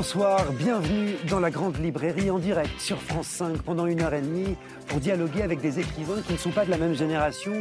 Bonsoir, bienvenue dans la Grande Librairie en direct sur France 5 pendant une heure et demie pour dialoguer avec des écrivains qui ne sont pas de la même génération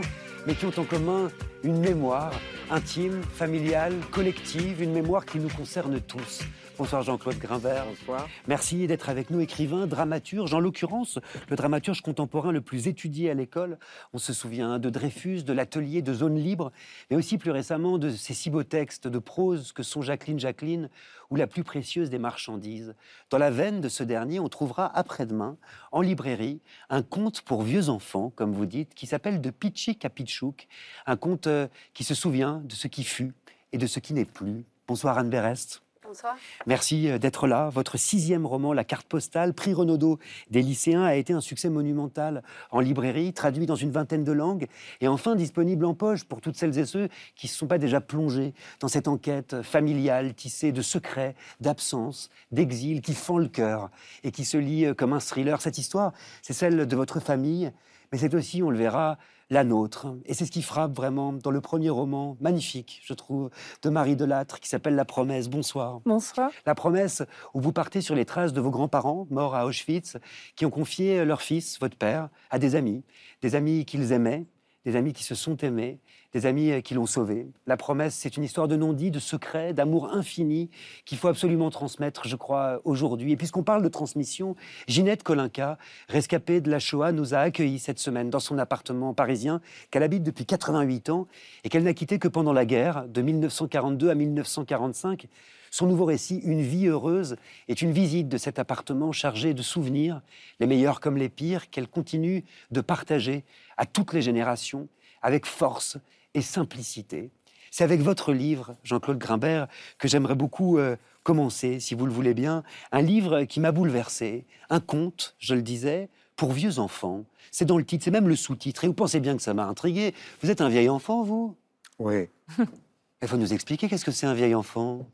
mais qui ont en commun une mémoire intime, familiale, collective, une mémoire qui nous concerne tous. Bonsoir Jean-Claude Grimbert. Bonsoir. Merci d'être avec nous, écrivain, dramaturge. En l'occurrence, le dramaturge contemporain le plus étudié à l'école. On se souvient de Dreyfus, de l'atelier de Zone Libre, mais aussi plus récemment de ces si beaux textes de prose que sont Jacqueline Jacqueline ou La plus précieuse des marchandises. Dans la veine de ce dernier, on trouvera après-demain, en librairie, un conte pour vieux enfants, comme vous dites, qui s'appelle De Pichi Kapichouk, un conte euh, qui se souvient de ce qui fut et de ce qui n'est plus. Bonsoir Anne Berest. Bonsoir. Merci euh, d'être là. Votre sixième roman, La carte postale, prix Renaudot des lycéens, a été un succès monumental en librairie, traduit dans une vingtaine de langues et enfin disponible en poche pour toutes celles et ceux qui ne se sont pas déjà plongés dans cette enquête familiale tissée de secrets, d'absence, d'exil qui fend le cœur et qui se lit euh, comme un thriller. Cette histoire, c'est celle de votre famille, mais c'est aussi, on le verra, la nôtre. Et c'est ce qui frappe vraiment dans le premier roman, magnifique, je trouve, de Marie Delattre, qui s'appelle La promesse. Bonsoir. Bonsoir. La promesse, où vous partez sur les traces de vos grands-parents, morts à Auschwitz, qui ont confié leur fils, votre père, à des amis, des amis qu'ils aimaient, des amis qui se sont aimés, des amis euh, qui l'ont sauvé. La promesse, c'est une histoire de non-dit, de secret, d'amour infini qu'il faut absolument transmettre, je crois, aujourd'hui. Et puisqu'on parle de transmission, Ginette Kolinka, rescapée de la Shoah, nous a accueillis cette semaine dans son appartement parisien qu'elle habite depuis 88 ans et qu'elle n'a quitté que pendant la guerre, de 1942 à 1945. Son nouveau récit, Une vie heureuse, est une visite de cet appartement chargé de souvenirs, les meilleurs comme les pires, qu'elle continue de partager à toutes les générations, avec force et simplicité. C'est avec votre livre, Jean-Claude Grimbert, que j'aimerais beaucoup euh, commencer, si vous le voulez bien. Un livre qui m'a bouleversé, un conte, je le disais, pour vieux enfants. C'est dans le titre, c'est même le sous-titre. Et vous pensez bien que ça m'a intrigué. Vous êtes un vieil enfant, vous? Oui. Il faut nous expliquer qu'est-ce que c'est un vieil enfant?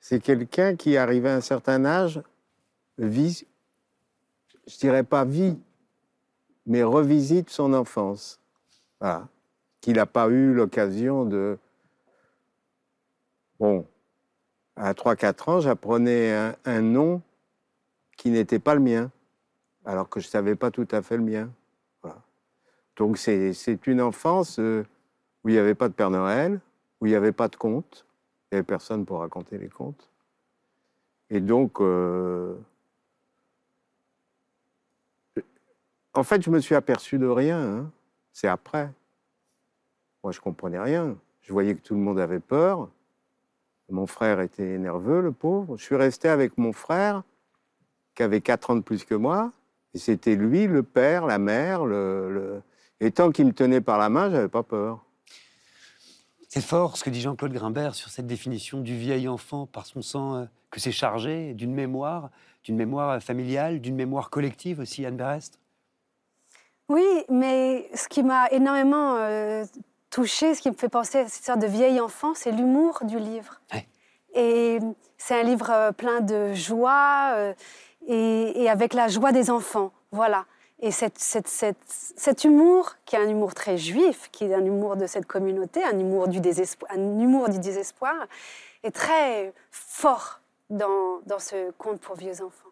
C'est quelqu'un qui, arrivé à un certain âge, vit, je dirais pas vit, mais revisite son enfance. Voilà. Qu'il n'a pas eu l'occasion de. Bon, à 3-4 ans, j'apprenais un, nom qui n'était pas le mien, alors que je ne savais pas tout à fait le mien. Donc c'est une enfance euh, où il n'y avait pas de Père Noël, où il n'y avait pas de contes, il n'y avait personne pour raconter les contes. Et donc, euh, en fait, je me suis aperçu de rien. hein. C'est après. Moi, je comprenais rien. Je voyais que tout le monde avait peur. Mon frère était nerveux, le pauvre. Je suis resté avec mon frère, qui avait 4 ans de plus que moi. Et c'était lui, le père, la mère. Le, le- Et tant qu'il me tenait par la main, j'avais pas peur. C'est fort ce que dit Jean-Claude Grimbert sur cette définition du vieil enfant, parce qu'on sent euh, que c'est chargé d'une mémoire, d'une mémoire familiale, d'une mémoire collective aussi, Anne Berest? Oui, mais ce qui m'a énormément euh, touchée, ce qui me fait penser à cette sorte de vieil enfant, c'est l'humour du livre. Ouais. Et c'est un livre euh, plein de joie euh, et, et avec la joie des enfants. Voilà. Et cette, cette- cette- cet humour, qui est un humour très juif, qui est un humour de cette communauté, un humour du désespoir, un humour du désespoir, est très fort dans, dans ce conte pour vieux enfants.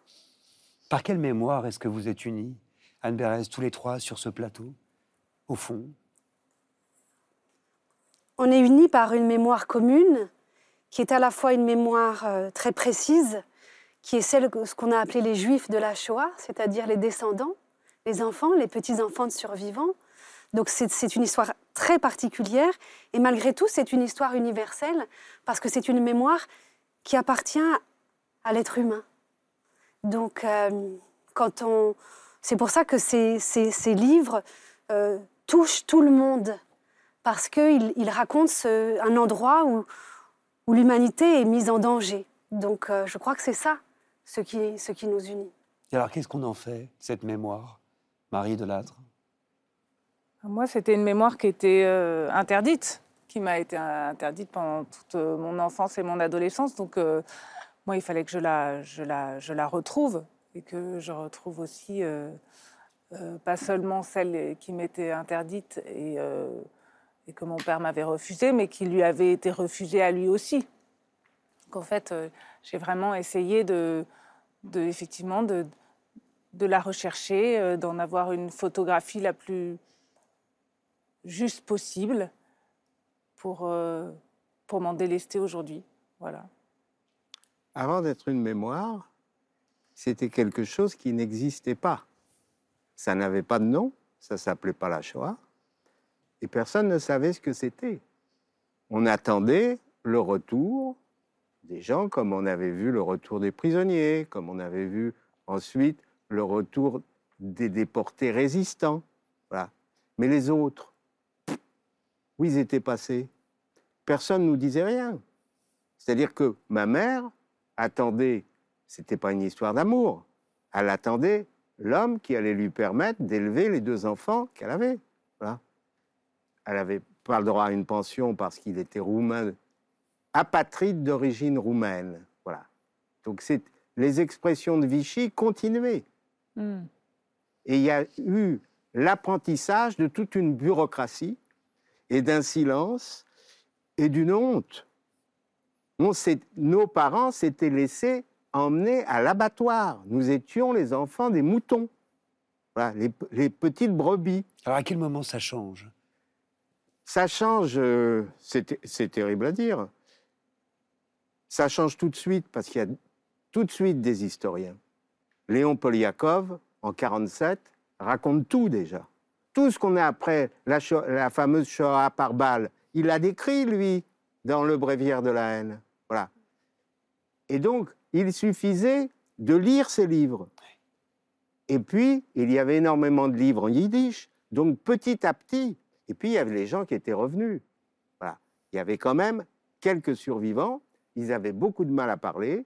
Par quelle mémoire est-ce que vous êtes unis, Anne Berest, tous les trois sur ce plateau, au fond? On est unis par une mémoire commune, qui est à la fois une mémoire euh, très précise, qui est celle ce qu'on a appelé les juifs de la Shoah, c'est-à-dire les descendants, les enfants, les petits-enfants de survivants. Donc c'est une histoire très particulière, et malgré tout, c'est une histoire universelle, parce que c'est une mémoire qui appartient à l'être humain. Donc, euh, quand on, c'est pour ça que ces, livres euh, touchent tout le monde, parce qu'ils ils racontent un endroit où, l'humanité est mise en danger. Donc, euh, je crois que c'est ça ce qui, ce qui nous unit. Et alors, qu'est-ce qu'on en fait, cette mémoire, Marie Delattre Moi, c'était une mémoire qui était euh, interdite, qui m'a été interdite pendant toute euh, mon enfance et mon adolescence. Donc, euh, moi, il fallait que je la, retrouve et que je retrouve aussi pas seulement celle qui m'était interdite et, que mon père m'avait refusée, mais qui lui avait été refusée à lui aussi. Donc, en fait, j'ai vraiment essayé de effectivement, de, de la rechercher, d'en avoir une photographie la plus juste possible pour, euh, pour m'en délester aujourd'hui. Voilà. Avant d'être une mémoire, c'était quelque chose qui n'existait pas. Ça n'avait pas de nom, ça s'appelait pas la Shoah, et personne ne savait ce que c'était. On attendait le retour des gens, comme on avait vu le retour des prisonniers, comme on avait vu ensuite le retour des déportés résistants. Voilà. Mais les autres, où ils étaient passés? Personne ne nous disait rien. C'est-à-dire que ma mère attendait, c'était pas une histoire d'amour, elle attendait l'homme qui allait lui permettre d'élever les deux enfants qu'elle avait. Voilà. Elle n'avait pas le droit à une pension parce qu'il était roumain, apatride d'origine roumaine. Voilà. Donc c'est les expressions de Vichy continuaient. Hmm. Et il y a eu l'apprentissage de toute une bureaucratie et d'un silence et d'une honte. On nos parents s'étaient laissés emmener à l'abattoir. Nous étions les enfants des moutons, voilà, les, petites brebis. Alors à quel moment ça change? Ça change, euh, c'est terrible à dire. Ça change tout de suite parce qu'il y a tout de suite des historiens. Léon Poliakov, en 1947, raconte tout déjà tout ce qu'on a après la, fameuse Shoah par balle, il l'a décrit, lui, dans le bréviaire de la haine. Voilà. Et donc, il suffisait de lire ces livres. Et puis, il y avait énormément de livres en yiddish. Donc, petit à petit, et puis il y avait les gens qui étaient revenus. Voilà. Il y avait quand même quelques survivants. Ils avaient beaucoup de mal à parler.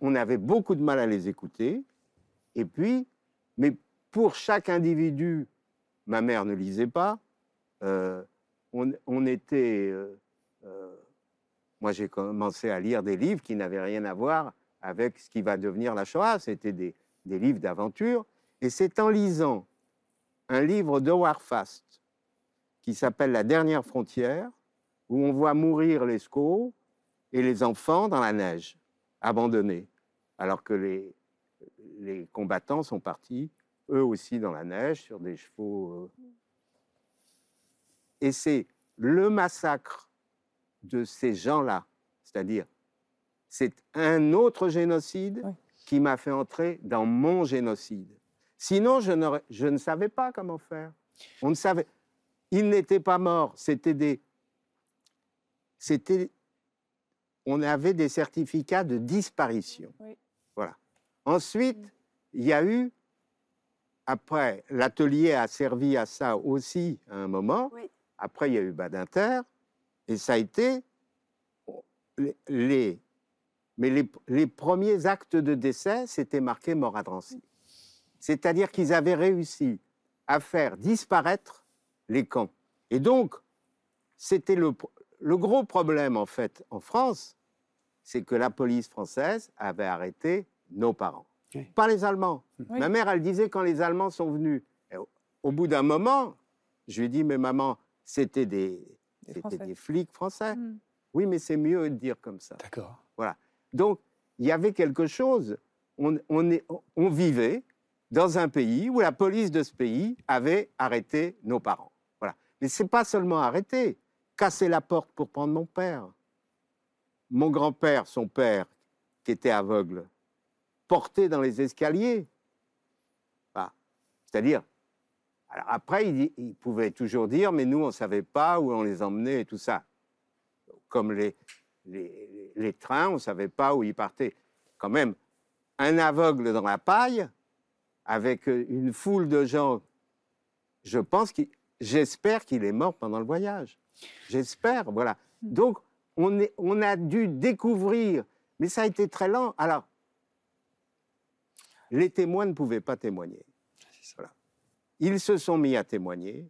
on avait beaucoup de mal à les écouter. Et puis, mais pour chaque individu Ma mère ne lisait pas. Euh, on, était. Euh, euh, moi, j'ai commencé à lire des livres qui n'avaient rien à voir avec ce qui va devenir la Shoah. C'était des, livres d'aventure. Et c'est en lisant un livre de Warfast qui s'appelle La dernière frontière, où on voit mourir les scots et les enfants dans la neige, abandonnés, alors que les, les combattants sont partis eux aussi dans la neige, sur des chevaux. Euh. Et c'est le massacre de ces gens-là, c'est-à-dire, c'est un autre génocide qui m'a fait entrer dans mon génocide. Sinon, je, je ne savais pas comment faire. On ne savait. Ils n'étaient pas morts. C'était des. C'était. On avait des certificats de disparition. Voilà. Ensuite, il y a eu après, l'atelier a servi à ça aussi à un moment. Après, il y a eu Badinter. Et ça a été les, mais les, premiers actes de décès, c'était marqué mort à Drancy. C'est-à-dire qu'ils avaient réussi à faire disparaître les camps. Et donc, c'était le, le gros problème, en fait, en France, c'est que la police française avait arrêté nos parents. Pas les Allemands. Ma mère, elle disait quand les Allemands sont venus. au, bout d'un moment, je lui ai dit, mais maman, c'était des, des, flics français. Hmm. Oui, mais c'est mieux de dire comme ça. D'accord. Voilà. Donc, il y avait quelque chose. On, on, est, on vivait dans un pays où la police de ce pays avait arrêté nos parents. Voilà. Mais c'est pas seulement arrêter, casser la porte pour prendre mon père. Mon grand-père, son père, qui était aveugle, portés dans les escaliers. C'est-à-dire, alors après, il, pouvait toujours dire, mais nous, on ne savait pas où on les emmenait et tout ça. Comme les, les, trains, on ne savait pas où ils partaient. Quand même, un aveugle dans la paille, avec une foule de gens, je pense qu'il, j'espère qu'il est mort pendant le voyage. J'espère, voilà. Hmm. Donc, on, est, on a dû découvrir, mais ça a été très lent. Alors, les témoins ne pouvaient pas témoigner. Ils se sont mis à témoigner.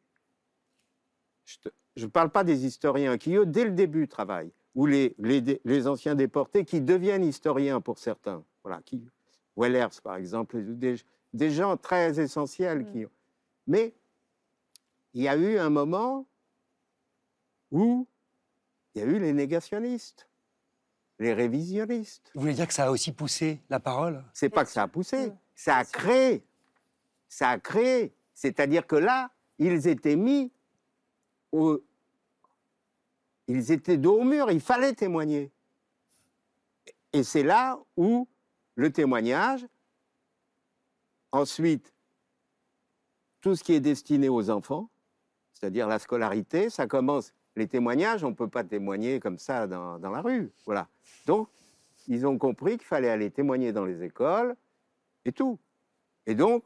je ne parle pas des historiens qui, eux, dès le début, travaillent, ou les, les, les anciens déportés qui deviennent historiens pour certains. Voilà, qui, Wellers, par exemple, des, des gens très essentiels. Qui, mais il y a eu un moment où il y a eu les négationnistes, les révisionnistes. Vous voulez dire que ça a aussi poussé la parole? C'est pas que ça a poussé, ça a créé. Ça a créé. C'est-à-dire que là, ils étaient mis au. Ils étaient dos au mur, il fallait témoigner. Et c'est là où le témoignage, ensuite, tout ce qui est destiné aux enfants, c'est-à-dire la scolarité, ça commence. Les témoignages, on ne peut pas témoigner comme ça dans, dans, la rue. Voilà. Donc, ils ont compris qu'il fallait aller témoigner dans les écoles et tout. Et donc,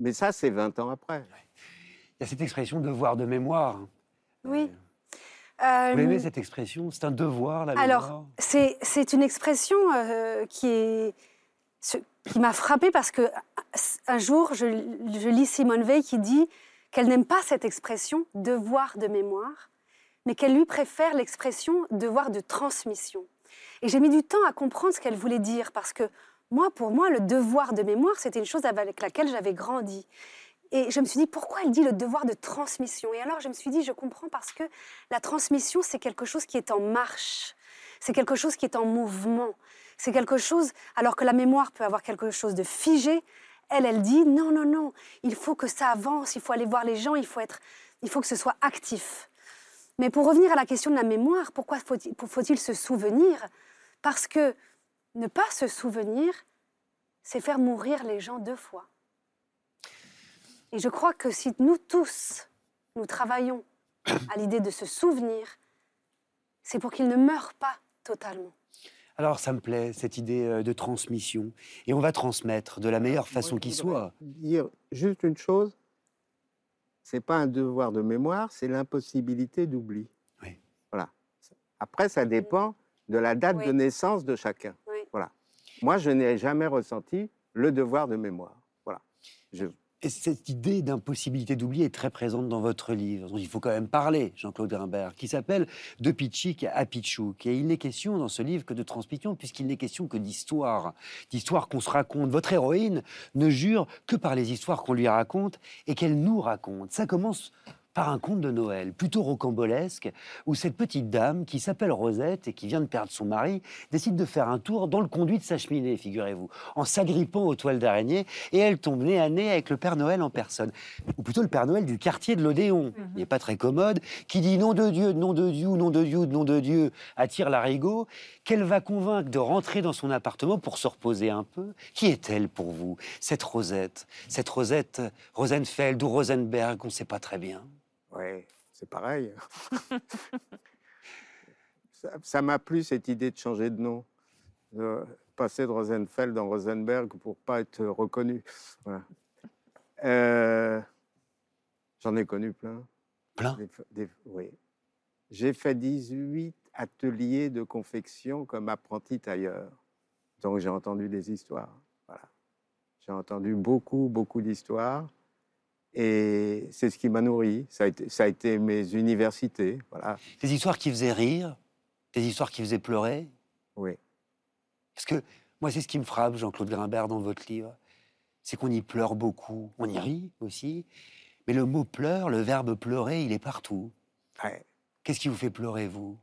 mais ça, c'est 20 ans après. Il y a cette expression devoir de mémoire. Oui. Euh, Vous aimez cette expression? C'est un devoir, la alors, mémoire? Alors, c'est une expression euh, qui est qui m'a frappée parce que un jour, je, je lis Simone Veil qui dit qu'elle n'aime pas cette expression devoir de mémoire, mais qu'elle lui préfère l'expression devoir de transmission. Et j'ai mis du temps à comprendre ce qu'elle voulait dire parce que moi, pour moi, le devoir de mémoire, c'était une chose avec laquelle j'avais grandi. Et je me suis dit, pourquoi elle dit le devoir de transmission? Et alors, je me suis dit, je comprends parce que la transmission, c'est quelque chose qui est en marche, c'est quelque chose qui est en mouvement, c'est quelque chose, alors que la mémoire peut avoir quelque chose de figé, elle, elle dit, non, non, non, il faut que ça avance, il faut aller voir les gens, il faut, être, il faut que ce soit actif. Mais pour revenir à la question de la mémoire, pourquoi faut-il faut se souvenir? Parce que ne pas se souvenir, c'est faire mourir les gens deux fois. Et je crois que si nous tous, nous travaillons à l'idée de se souvenir, c'est pour qu'ils ne meurent pas totalement. Alors ça me plaît, cette idée euh, de transmission. Et on va transmettre de la meilleure façon qui soit. Dire juste une chose, c'est pas un devoir de mémoire, c'est l'impossibilité d'oubli. Oui. Voilà. Après, ça dépend de la date de naissance de chacun. Voilà. Moi, je n'ai jamais ressenti le devoir de mémoire. Voilà. Je, cette idée d'impossibilité d'oublier est très présente dans votre livre, dont il faut quand même parler, Jean-Claude Grimbert, qui s'appelle De Pichik à Pichouk. Et il n'est question dans ce livre que de transmission, puisqu'il n'est question que d'histoire, d'histoire qu'on se raconte. Votre héroïne ne jure que par les histoires qu'on lui raconte et qu'elle nous raconte. Ça commence par un conte de Noël, plutôt rocambolesque, où cette petite dame, qui s'appelle Rosette et qui vient de perdre son mari, décide de faire un tour dans le conduit de sa cheminée, figurez-vous, en s'agrippant aux toiles d'araignée, et elle tombe nez à nez avec le Père Noël en personne, ou plutôt le Père Noël du quartier de l'Odéon, il n'est pas très commode, qui dit nom de Dieu, nom de Dieu, nom de Dieu, nom de Dieu, attire l'arigot, qu'elle va convaincre de rentrer dans son appartement pour se reposer un peu. Qui est-elle pour vous, cette Rosette? Cette Rosette Rosenfeld ou Rosenberg, on ne sait pas très bien. Oui, c'est pareil. ça m'a plu cette idée de changer de nom, de passer de Rosenfeld en Rosenberg pour pas être reconnu. Euh, j'en ai connu plein. Plein? Oui. J'ai fait 18 ateliers de confection comme apprenti tailleur. Donc j'ai entendu des histoires. Voilà. J'ai entendu beaucoup, beaucoup d'histoires. Et c'est ce qui m'a nourri. Ça a, été, ça a été mes universités. Voilà. Des histoires qui faisaient rire, des histoires qui faisaient pleurer. Oui. Parce que moi, c'est ce qui me frappe, Jean-Claude Grimbert, dans votre livre. C'est qu'on y pleure beaucoup. On y rit aussi. Mais le mot pleure, le verbe pleurer, il est partout. Ouais. Qu'est-ce qui vous fait pleurer, vous?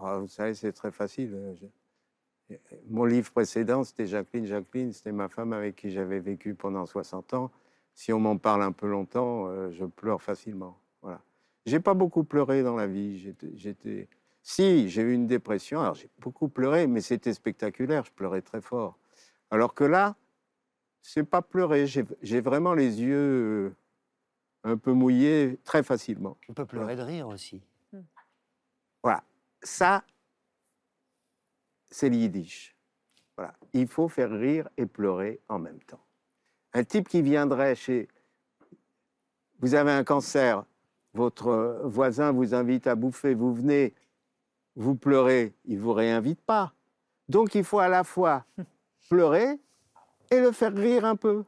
Oh, Vous savez, c'est très facile. Mon livre précédent, c'était Jacqueline. Jacqueline, c'était ma femme avec qui j'avais vécu pendant 60 ans si on m'en parle un peu longtemps, euh, je pleure facilement. Voilà. J'ai pas beaucoup pleuré dans la vie. J'étais, si j'ai eu une dépression, alors j'ai beaucoup pleuré, mais c'était spectaculaire. Je pleurais très fort. Alors que là, c'est pas pleurer. J'ai vraiment les yeux euh, un peu mouillés très facilement. On peut pleurer de rire aussi. Voilà. Ça, c'est l'yiddish. Voilà. Il faut faire rire et pleurer en même temps. Un type qui viendrait chez... Vous avez un cancer, votre voisin vous invite à bouffer, vous venez, vous pleurez, il ne vous réinvite pas. Donc il faut à la fois pleurer et le faire rire un peu.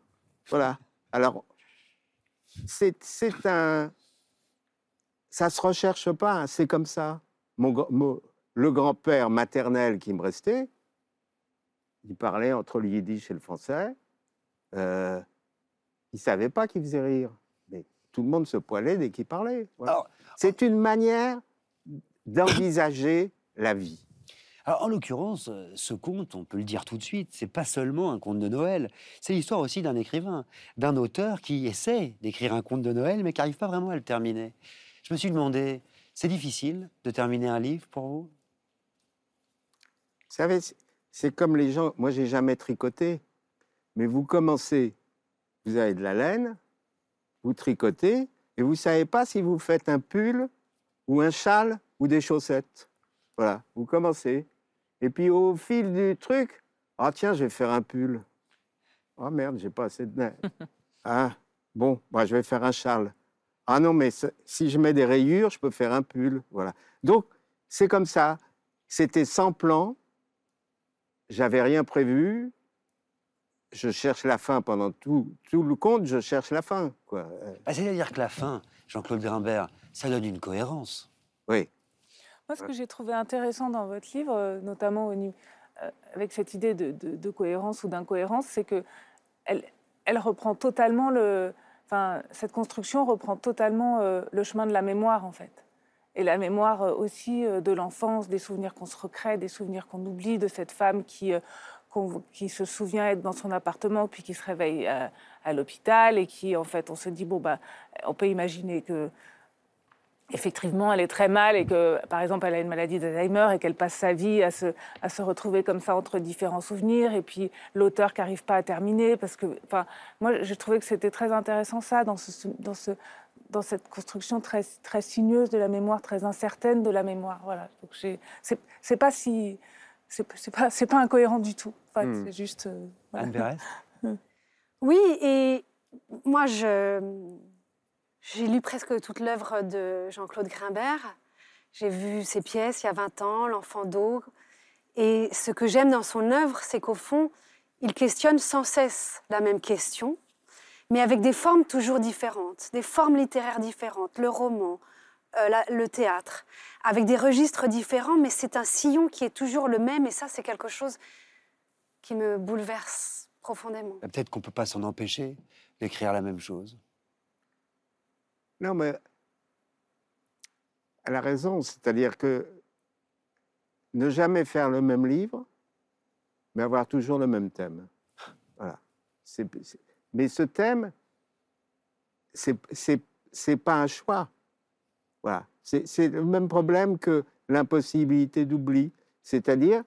Voilà. Alors, c'est un, ça se recherche pas, hein, c'est comme ça. Mon- le grand-père maternel qui me restait, il parlait entre le yiddish et le français. Euh, il savait pas qu'il faisait rire, mais tout le monde se poilait dès qu'il parlait. voilà. C'est une manière d'envisager la vie. Alors, en l'occurrence, euh, ce conte, on peut le dire tout de suite, c'est pas seulement un conte de Noël, c'est l'histoire aussi d'un écrivain, d'un auteur qui essaie d'écrire un conte de Noël, mais qui n'arrive pas vraiment à le terminer. Je me suis demandé, c'est difficile de terminer un livre pour vous? Vous savez, c'est comme les gens. Moi, j'ai jamais tricoté, mais vous commencez, vous avez de la laine, vous tricotez, et vous savez pas si vous faites un pull ou un châle ou des chaussettes. Voilà, vous commencez. Et puis au fil du truc, ah tiens, je vais faire un pull. Ah merde, j'ai pas assez de laine. Ah bon, bah, je vais faire un châle. Ah non, mais si je mets des rayures, je peux faire un pull. Voilà. Donc c'est comme ça. C'était sans plan. J'avais rien prévu. Je cherche la fin pendant tout, tout le conte, je cherche la fin. Quoi. Euh, Ah, C'est-à-dire que la fin, Jean-Claude Grimbert, ça donne une cohérence. Oui. Moi, ce que j'ai trouvé intéressant dans votre livre, euh, notamment euh, avec cette idée de, de- de cohérence ou d'incohérence, c'est que elle, elle reprend totalement le. Enfin, cette construction reprend totalement euh, le chemin de la mémoire, en fait. Et la mémoire euh, aussi euh, de l'enfance, des souvenirs qu'on se recrée, des souvenirs qu'on oublie, de cette femme qui, euh, qui se souvient être dans son appartement, puis qui se réveille à, à l'hôpital, et qui, en fait, on se dit, bon, bah, on peut imaginer que effectivement, elle est très mal et que, par exemple, elle a une maladie d'Alzheimer et qu'elle passe sa vie à se, à se retrouver comme ça entre différents souvenirs. Et puis l'auteur qui n'arrive pas à terminer parce que, enfin, moi, j'ai trouvé que c'était très intéressant ça dans ce, dans ce, dans cette construction très, très sinueuse de la mémoire, très incertaine de la mémoire. Voilà. Donc c'est pas si, c'est, pas, c'est pas incohérent du tout. En fait, Hmm. c'est juste. euh, voilà. Anne Pérez Oui, et moi, je, j'ai lu presque toute l'œuvre de Jean-Claude Grimbert. J'ai vu ses pièces il y a 20 ans, L'enfant d'eau. Et ce que j'aime dans son œuvre, c'est qu'au fond, il questionne sans cesse la même question, mais avec des formes toujours différentes, des formes littéraires différentes, le roman, euh, la- le théâtre, avec des registres différents, mais c'est un sillon qui est toujours le même, et ça, c'est quelque chose qui me bouleverse profondément. Bah, Peut-être qu'on ne peut pas s'en empêcher d'écrire la même chose. Non, mais elle a raison. C'est-à-dire que ne jamais faire le même livre, mais avoir toujours le même thème. Voilà. C'est- c'est- mais ce thème, c'est pas un choix. Voilà. C'est le même problème que l'impossibilité d'oubli. C'est-à-dire,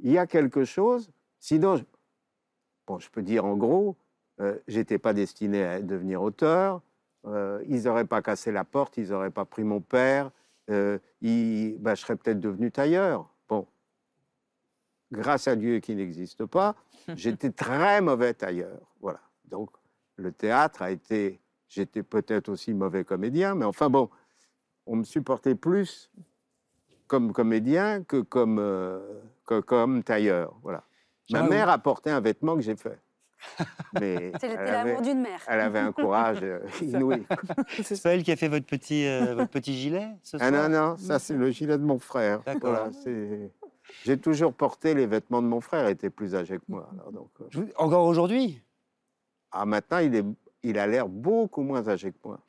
il y a quelque chose, sinon, je, bon, je peux dire en gros, euh, j'étais pas destiné à devenir auteur, euh, ils n'auraient pas cassé la porte, ils n'auraient pas pris mon père, euh, ils- ben, je serais peut-être devenu tailleur. Bon, grâce à Dieu qui n'existe pas, j'étais très mauvais tailleur. Voilà. Donc, le théâtre a été. J'étais peut-être aussi mauvais comédien, mais enfin bon, on me supportait plus comme comédien que comme, euh, que comme tailleur. Voilà. Ma mère a porté un vêtement que j'ai fait. Mais C'était l'amour d'une mère. elle avait un courage euh, inouï. C'est pas elle qui a fait votre petit, euh, votre petit gilet ce Ah non, non, ça c'est le gilet de mon frère. D'accord. Voilà, c'est- J'ai toujours porté les vêtements de mon frère, il était plus âgé que moi. alors donc, euh, Je vous- Encore aujourd'hui? Ah, maintenant, il, est... il a l'air beaucoup moins âgé que moi.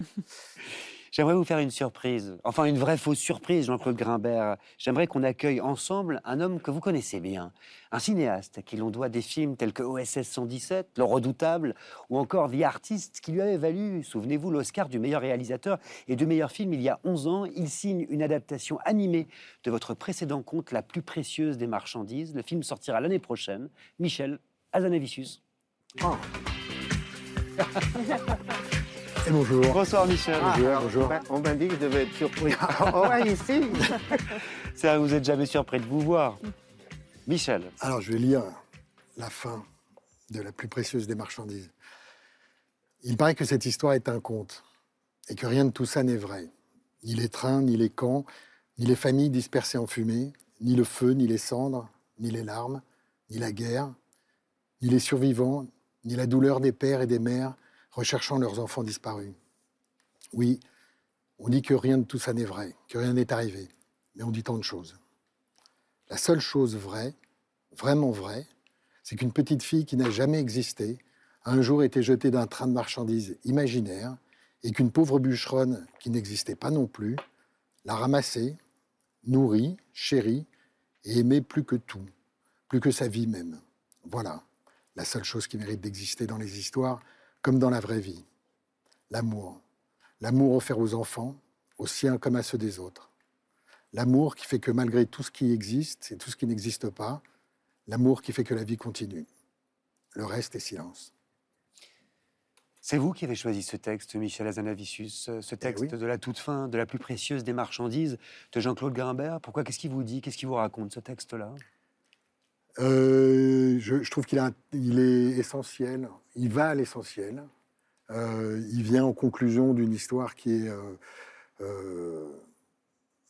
J'aimerais vous faire une surprise, enfin une vraie fausse surprise, Jean-Claude Grimbert. J'aimerais qu'on accueille ensemble un homme que vous connaissez bien, un cinéaste qui l'on doit des films tels que OSS 117, Le Redoutable, ou encore The Artist, qui lui avait valu, souvenez-vous, l'Oscar du meilleur réalisateur et du meilleur film il y a 11 ans. Il signe une adaptation animée de votre précédent conte, La plus précieuse des marchandises. Le film sortira l'année prochaine. Michel Azanavicius. Oh. Et bonjour. Bonsoir Michel. Bonjour, bonjour. Ben, On m'a dit que je devais être surpris. oh, ouais, ici vous n'êtes jamais surpris de vous voir. Michel, Alors, je vais lire la fin de la plus précieuse des marchandises. Il paraît que cette histoire est un conte et que rien de tout ça n'est vrai. Ni les trains, ni les camps, ni les familles dispersées en fumée, ni le feu, ni les cendres, ni les larmes, ni la guerre, ni les survivants, ni la douleur des pères et des mères recherchant leurs enfants disparus. Oui, On dit que rien de tout ça n'est vrai, que rien n'est arrivé, mais on dit tant de choses. La seule chose vraie, vraiment vraie, c'est qu'une petite fille qui n'a jamais existé a un jour été jetée d'un train de marchandises imaginaire et qu'une pauvre bûcheronne qui n'existait pas non plus l'a ramassée, nourrie, chérie et aimée plus que tout, plus que sa vie même. Voilà la seule chose qui mérite d'exister dans les histoires comme dans la vraie vie. L'amour. L'amour offert aux enfants, aux siens comme à ceux des autres. L'amour qui fait que malgré tout ce qui existe et tout ce qui n'existe pas, l'amour qui fait que la vie continue. Le reste est silence. C'est vous qui avez choisi ce texte, Michel Azanavicius, ce texte oui. de la toute fin, de la plus précieuse des marchandises de Jean-Claude Grimbert. Pourquoi Qu'est-ce qu'il vous dit Qu'est-ce qu'il vous raconte, ce texte-là? Euh, je, trouve qu'il est essentiel. Il va à l'essentiel. Euh, il vient en conclusion d'une histoire qui est euh,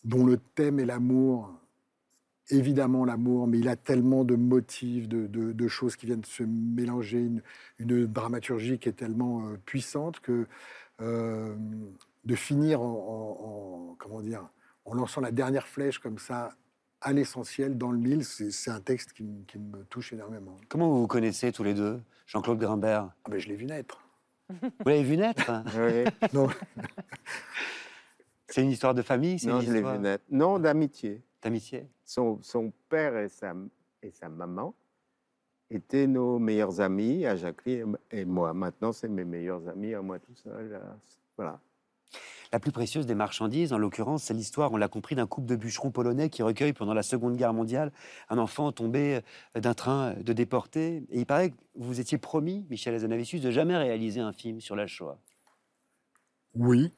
dont le thème est l'amour. Évidemment l'amour, mais il a tellement de motifs, de, choses qui viennent se mélanger, une, dramaturgie qui est tellement puissante que de finir en, en- en- comment dire, en lançant la dernière flèche comme ça à l'essentiel dans le mille, c'est un texte qui, me- qui me touche énormément. Comment vous vous connaissez tous les deux, Jean-Claude Grimbert? Ah ben, je l'ai vu naître. Vous l'avez vu naître? Oui. Non, C'est une histoire de famille C'est Non, une je l'ai histoire vu naître. Non, d'amitié. d'amitié Son, son père et sa, et sa maman étaient nos meilleurs amis, à Jacqueline et moi. Maintenant, c'est mes meilleurs amis à moi tout seul. là. Voilà. La plus précieuse des marchandises, en l'occurrence, c'est l'histoire, on l'a compris, d'un couple de bûcherons polonais qui recueillent pendant la Seconde Guerre mondiale un enfant tombé euh, d'un train de déportés. Et il paraît que vous étiez promis, Michel Azanavicius, de jamais réaliser un film sur la Shoah. oui.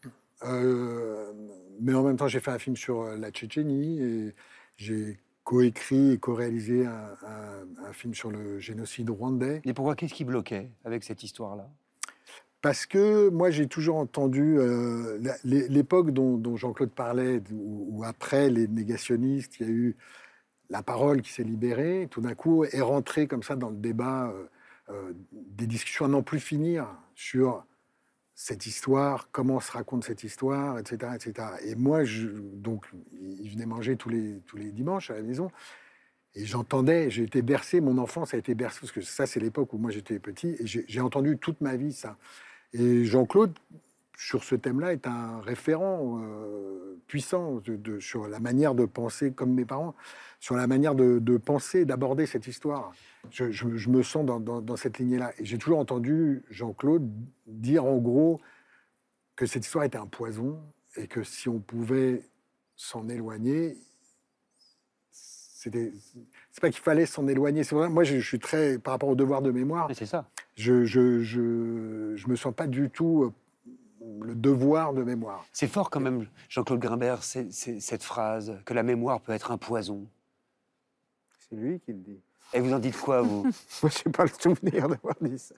Euh, mais en même temps, j'ai fait un film sur euh, la Tchétchénie et j'ai coécrit et co-réalisé un, un- un film sur le génocide rwandais. Mais pourquoi Qu'est-ce qui bloquait avec cette histoire-là? Parce que moi, j'ai toujours entendu euh, l'époque dont, Jean-Claude parlait, où, après les négationnistes, il y a eu la parole qui s'est libérée, tout d'un coup est rentrée comme ça dans le débat euh, euh, des discussions à n'en plus finir sur cette histoire, comment se raconte cette histoire, etc. etc. Et moi, je, donc, il venait manger tous les, tous les dimanches à la maison. Et j'entendais, j'ai été bercé, mon enfance a été bercée, parce que ça, c'est l'époque où moi j'étais petit, et j'ai entendu toute ma vie ça. Et Jean-Claude, sur ce thème-là, est un référent euh, puissant sur la manière de penser, comme mes parents, sur la manière de, penser, d'aborder cette histoire. Je, me sens dans, cette lignée-là. Et j'ai toujours entendu Jean-Claude dire en gros que cette histoire était un poison et que si on pouvait s'en éloigner, c'était. C'est pas qu'il fallait s'en éloigner. Moi, je, je suis très par rapport au devoir de mémoire C'est ça. Je, je, je, je me sens pas du tout euh, le devoir de mémoire. C'est fort quand même, Jean-Claude Grimbert, cette phrase, que la mémoire peut être un poison. C'est lui qui le dit. Et vous en dites quoi, vous? Moi, je n'ai pas le souvenir d'avoir dit ça.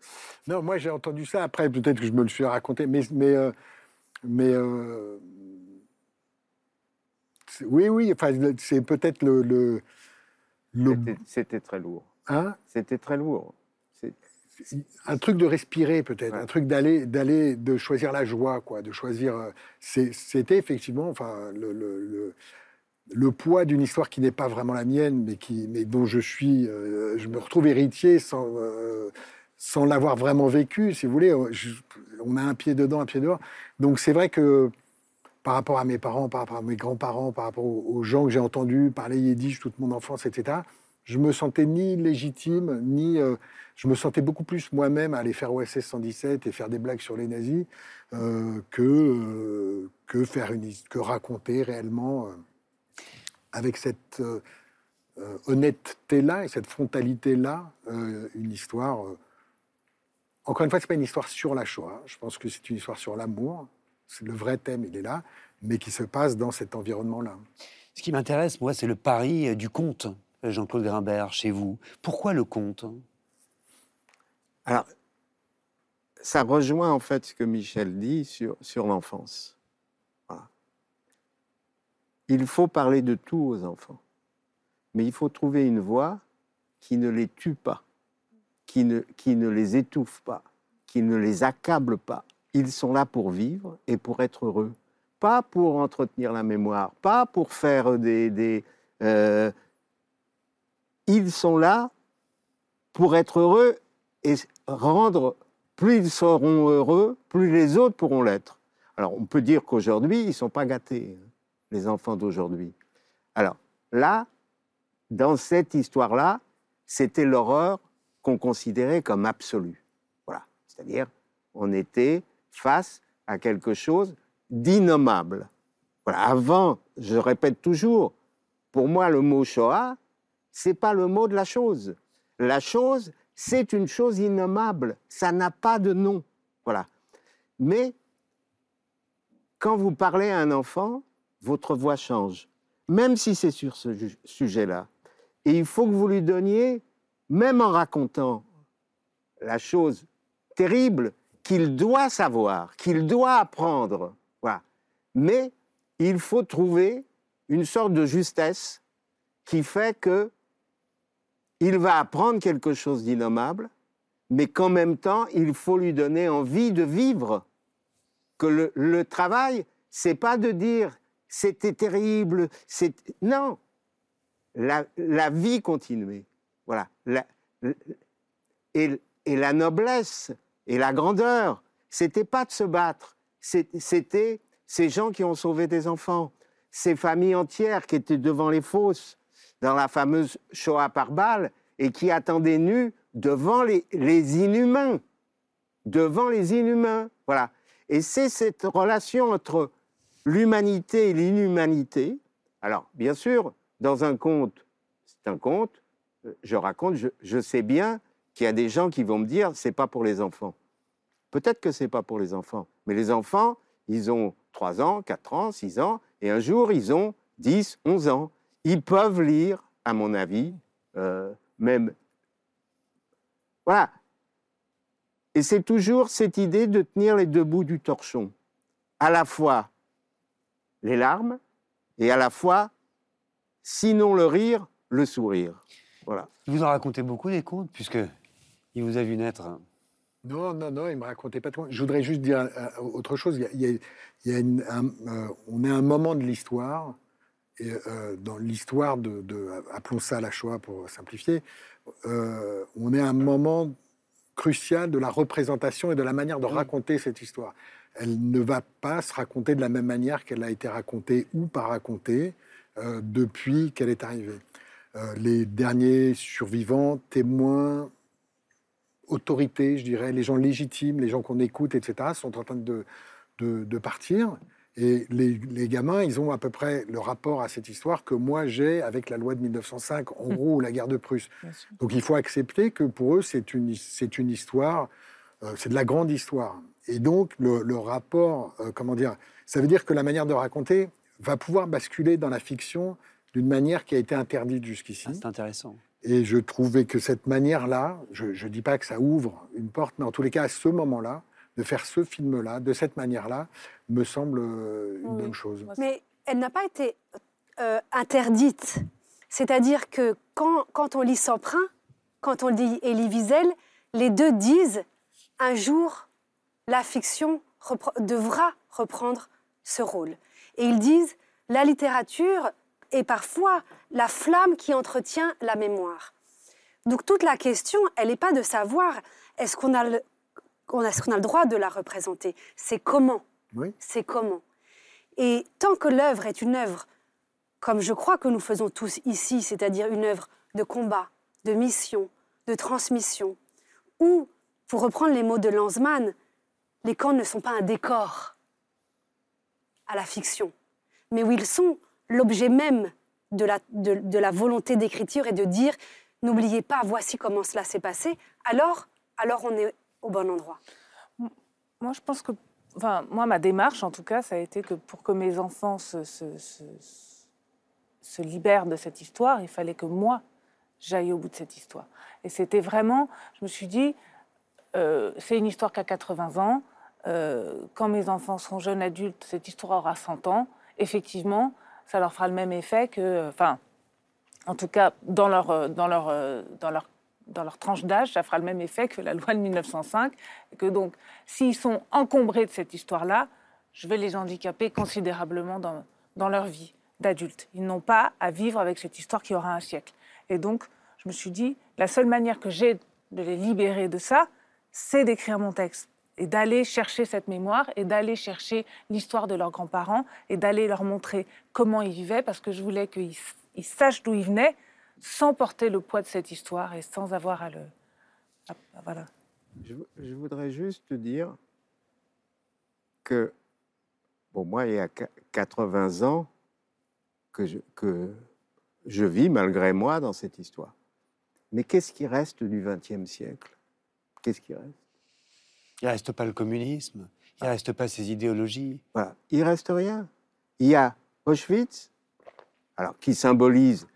Non, moi j'ai entendu ça après, peut-être que je me le suis raconté, mais. mais, euh, mais euh, oui, oui, enfin, c'est peut-être le. le, le- C'était- C'était très lourd. hein, C'était très lourd. Un truc de respirer peut-être, Ouais. un truc d'aller, d'aller, de choisir la joie, quoi, de choisir. euh, C'était effectivement, enfin, le, le- le- le poids d'une histoire qui n'est pas vraiment la mienne, mais qui, mais dont je suis, euh, je me retrouve héritier sans, euh, sans l'avoir vraiment vécu, si vous voulez. Je- on a un pied dedans, un pied dehors. Donc c'est vrai que par rapport à mes parents, par rapport à mes grands-parents, par rapport aux, aux gens que j'ai entendus parler yiddish toute mon enfance, etc., je me sentais ni légitime, ni. euh, je me sentais beaucoup plus moi-même à aller faire OSS 117 et faire des blagues sur les nazis euh, que, euh, que, faire une, que raconter réellement avec cette honnêteté-là et cette frontalité-là une histoire. encore une fois, ce n'est pas une histoire sur la Shoah. Je pense que c'est une histoire sur l'amour. Le vrai thème, il est là, mais qui se passe dans cet environnement-là. Ce qui m'intéresse, moi, c'est le pari du conte, Jean-Claude Grimbert, chez vous. Pourquoi le conte Alors, ça rejoint en fait ce que Michel dit sur, sur l'enfance. Voilà. Il faut parler de tout aux enfants, mais il faut trouver une voie qui ne les tue pas, qui ne, qui ne les étouffe pas, qui ne les accable pas. Ils sont là pour vivre et pour être heureux. pas pour entretenir la mémoire, pas pour faire des... des euh, ils sont là pour être heureux et rendre, plus ils seront heureux, plus les autres pourront l'être. Alors on peut dire qu'aujourd'hui, ils ne sont pas gâtés, hein, les enfants d'aujourd'hui. Alors là, dans cette histoire-là, c'était l'horreur qu'on considérait comme absolue. Voilà. C'est-à-dire, on était face à quelque chose d'innommable. Voilà. Avant, je répète toujours, pour moi, le mot Shoah, c'est pas le mot de la chose. La chose, c'est une chose innommable. Ça n'a pas de nom. Voilà. Mais quand vous parlez à un enfant, votre voix change, même si c'est sur ce sujet-là. Et il faut que vous lui donniez, même en racontant la chose terrible, qu'il doit savoir, qu'il doit apprendre. Voilà. Mais il faut trouver une sorte de justesse qui fait que il va apprendre quelque chose d'innommable, mais qu'en même temps, il faut lui donner envie de vivre. Que le, le travail, c'est pas de dire c'était terrible, c'est non, la, vie continuait. Voilà. Et, et la noblesse et la grandeur, c'était pas de se battre, c'était ces gens qui ont sauvé des enfants, ces familles entières qui étaient devant les fosses dans la fameuse Shoah par balle et qui attendaient nus devant les, inhumains, devant les inhumains. Voilà. Et c'est cette relation entre l'humanité et l'inhumanité. Alors, bien sûr, dans un conte, c'est un conte, je raconte, je, je sais bien qu'il y a des gens qui vont me dire c'est pas pour les enfants. Peut-être que c'est pas pour les enfants, mais les enfants, ils ont 3 ans, 4 ans, 6 ans, et un jour, ils ont 10, 11 ans. Ils peuvent lire, à mon avis, euh, même. Voilà. Et c'est toujours cette idée de tenir les deux bouts du torchon. À la fois les larmes et à la fois, sinon le rire, le sourire. Voilà. Vous en racontez beaucoup des contes, puisque il vous a vu naître. Non, non, non, il me racontait pas tout. Je voudrais juste dire euh, autre chose. Il y a, il y a une, un, euh, on est à un moment de l'histoire, et euh, dans l'histoire de, de, appelons ça la Shoah pour simplifier, euh, on est à un moment crucial de la représentation et de la manière de raconter cette histoire. Elle ne va pas se raconter de la même manière qu'elle a été racontée ou pas racontée euh, depuis qu'elle est arrivée. Les derniers survivants, témoins, autorités, je dirais, les gens légitimes, les gens qu'on écoute, etc., sont en train de, de, de partir. Et les, les, gamins, ils ont à peu près le rapport à cette histoire que moi j'ai avec la loi de 1905, en mmh. gros, la guerre de Prusse. Donc il faut accepter que pour eux, c'est une, c'est une histoire, euh, c'est de la grande histoire. Et donc le, le rapport, euh, comment dire, ça veut dire que la manière de raconter va pouvoir basculer dans la fiction d'une manière qui a été interdite jusqu'ici. Ah, c'est intéressant. Et je trouvais que cette manière-là, je ne dis pas que ça ouvre une porte, mais en tous les cas, à ce moment-là, de faire ce film-là, de cette manière-là, me semble euh, une oui. bonne chose. Mais elle n'a pas été euh, interdite. C'est-à-dire que quand, quand, on lit Semprin, quand on lit Elie Wiesel, les deux disent un jour, la fiction repre devra reprendre ce rôle. Et ils disent la littérature est parfois la flamme qui entretient la mémoire. Donc toute la question, elle n'est pas de savoir est-ce qu'on a le, on a, qu'on a le droit de la représenter. C'est comment? Oui. C'est comment? Et tant que l'œuvre est une œuvre, comme je crois que nous faisons tous ici, c'est-à-dire une œuvre de combat, de mission, de transmission, ou, pour reprendre les mots de Lanzmann, les camps ne sont pas un décor à la fiction, mais où ils sont l'objet même de la, de, de la volonté d'écriture et de dire n'oubliez pas, voici comment cela s'est passé, alors, alors on est bon endroit Moi, je pense que, enfin, moi, ma démarche, en tout cas, ça a été que pour que mes enfants se, libèrent de cette histoire, il fallait que moi, j'aille au bout de cette histoire. Et c'était vraiment, je me suis dit, euh, c'est une histoire qui a 80 ans. Euh, quand mes enfants seront jeunes adultes, cette histoire aura 100 ans. Effectivement, ça leur fera le même effet que, enfin, en tout cas, dans leur, dans leur, dans leur dans leur tranche d'âge, ça fera le même effet que la loi de 1905. Et que donc, s'ils sont encombrés de cette histoire-là, je vais les handicaper considérablement dans, dans leur vie d'adultes. Ils n'ont pas à vivre avec cette histoire qui aura un siècle. Et donc, je me suis dit, la seule manière que j'ai de les libérer de ça, c'est d'écrire mon texte et d'aller chercher cette mémoire et d'aller chercher l'histoire de leurs grands-parents et d'aller leur montrer comment ils vivaient parce que je voulais qu'ils sachent d'où ils venaient sans porter le poids de cette histoire et sans avoir à le... voilà. Je, voudrais juste dire que, bon, moi, il y a 80 ans que je, que je vis, malgré moi, dans cette histoire. Mais qu'est-ce qui reste du XXe siècle? Qu'est-ce qui reste? Il ne reste pas le communisme, il ne reste pas ces idéologies. Voilà, il reste rien. Il y a Auschwitz, alors qui symbolise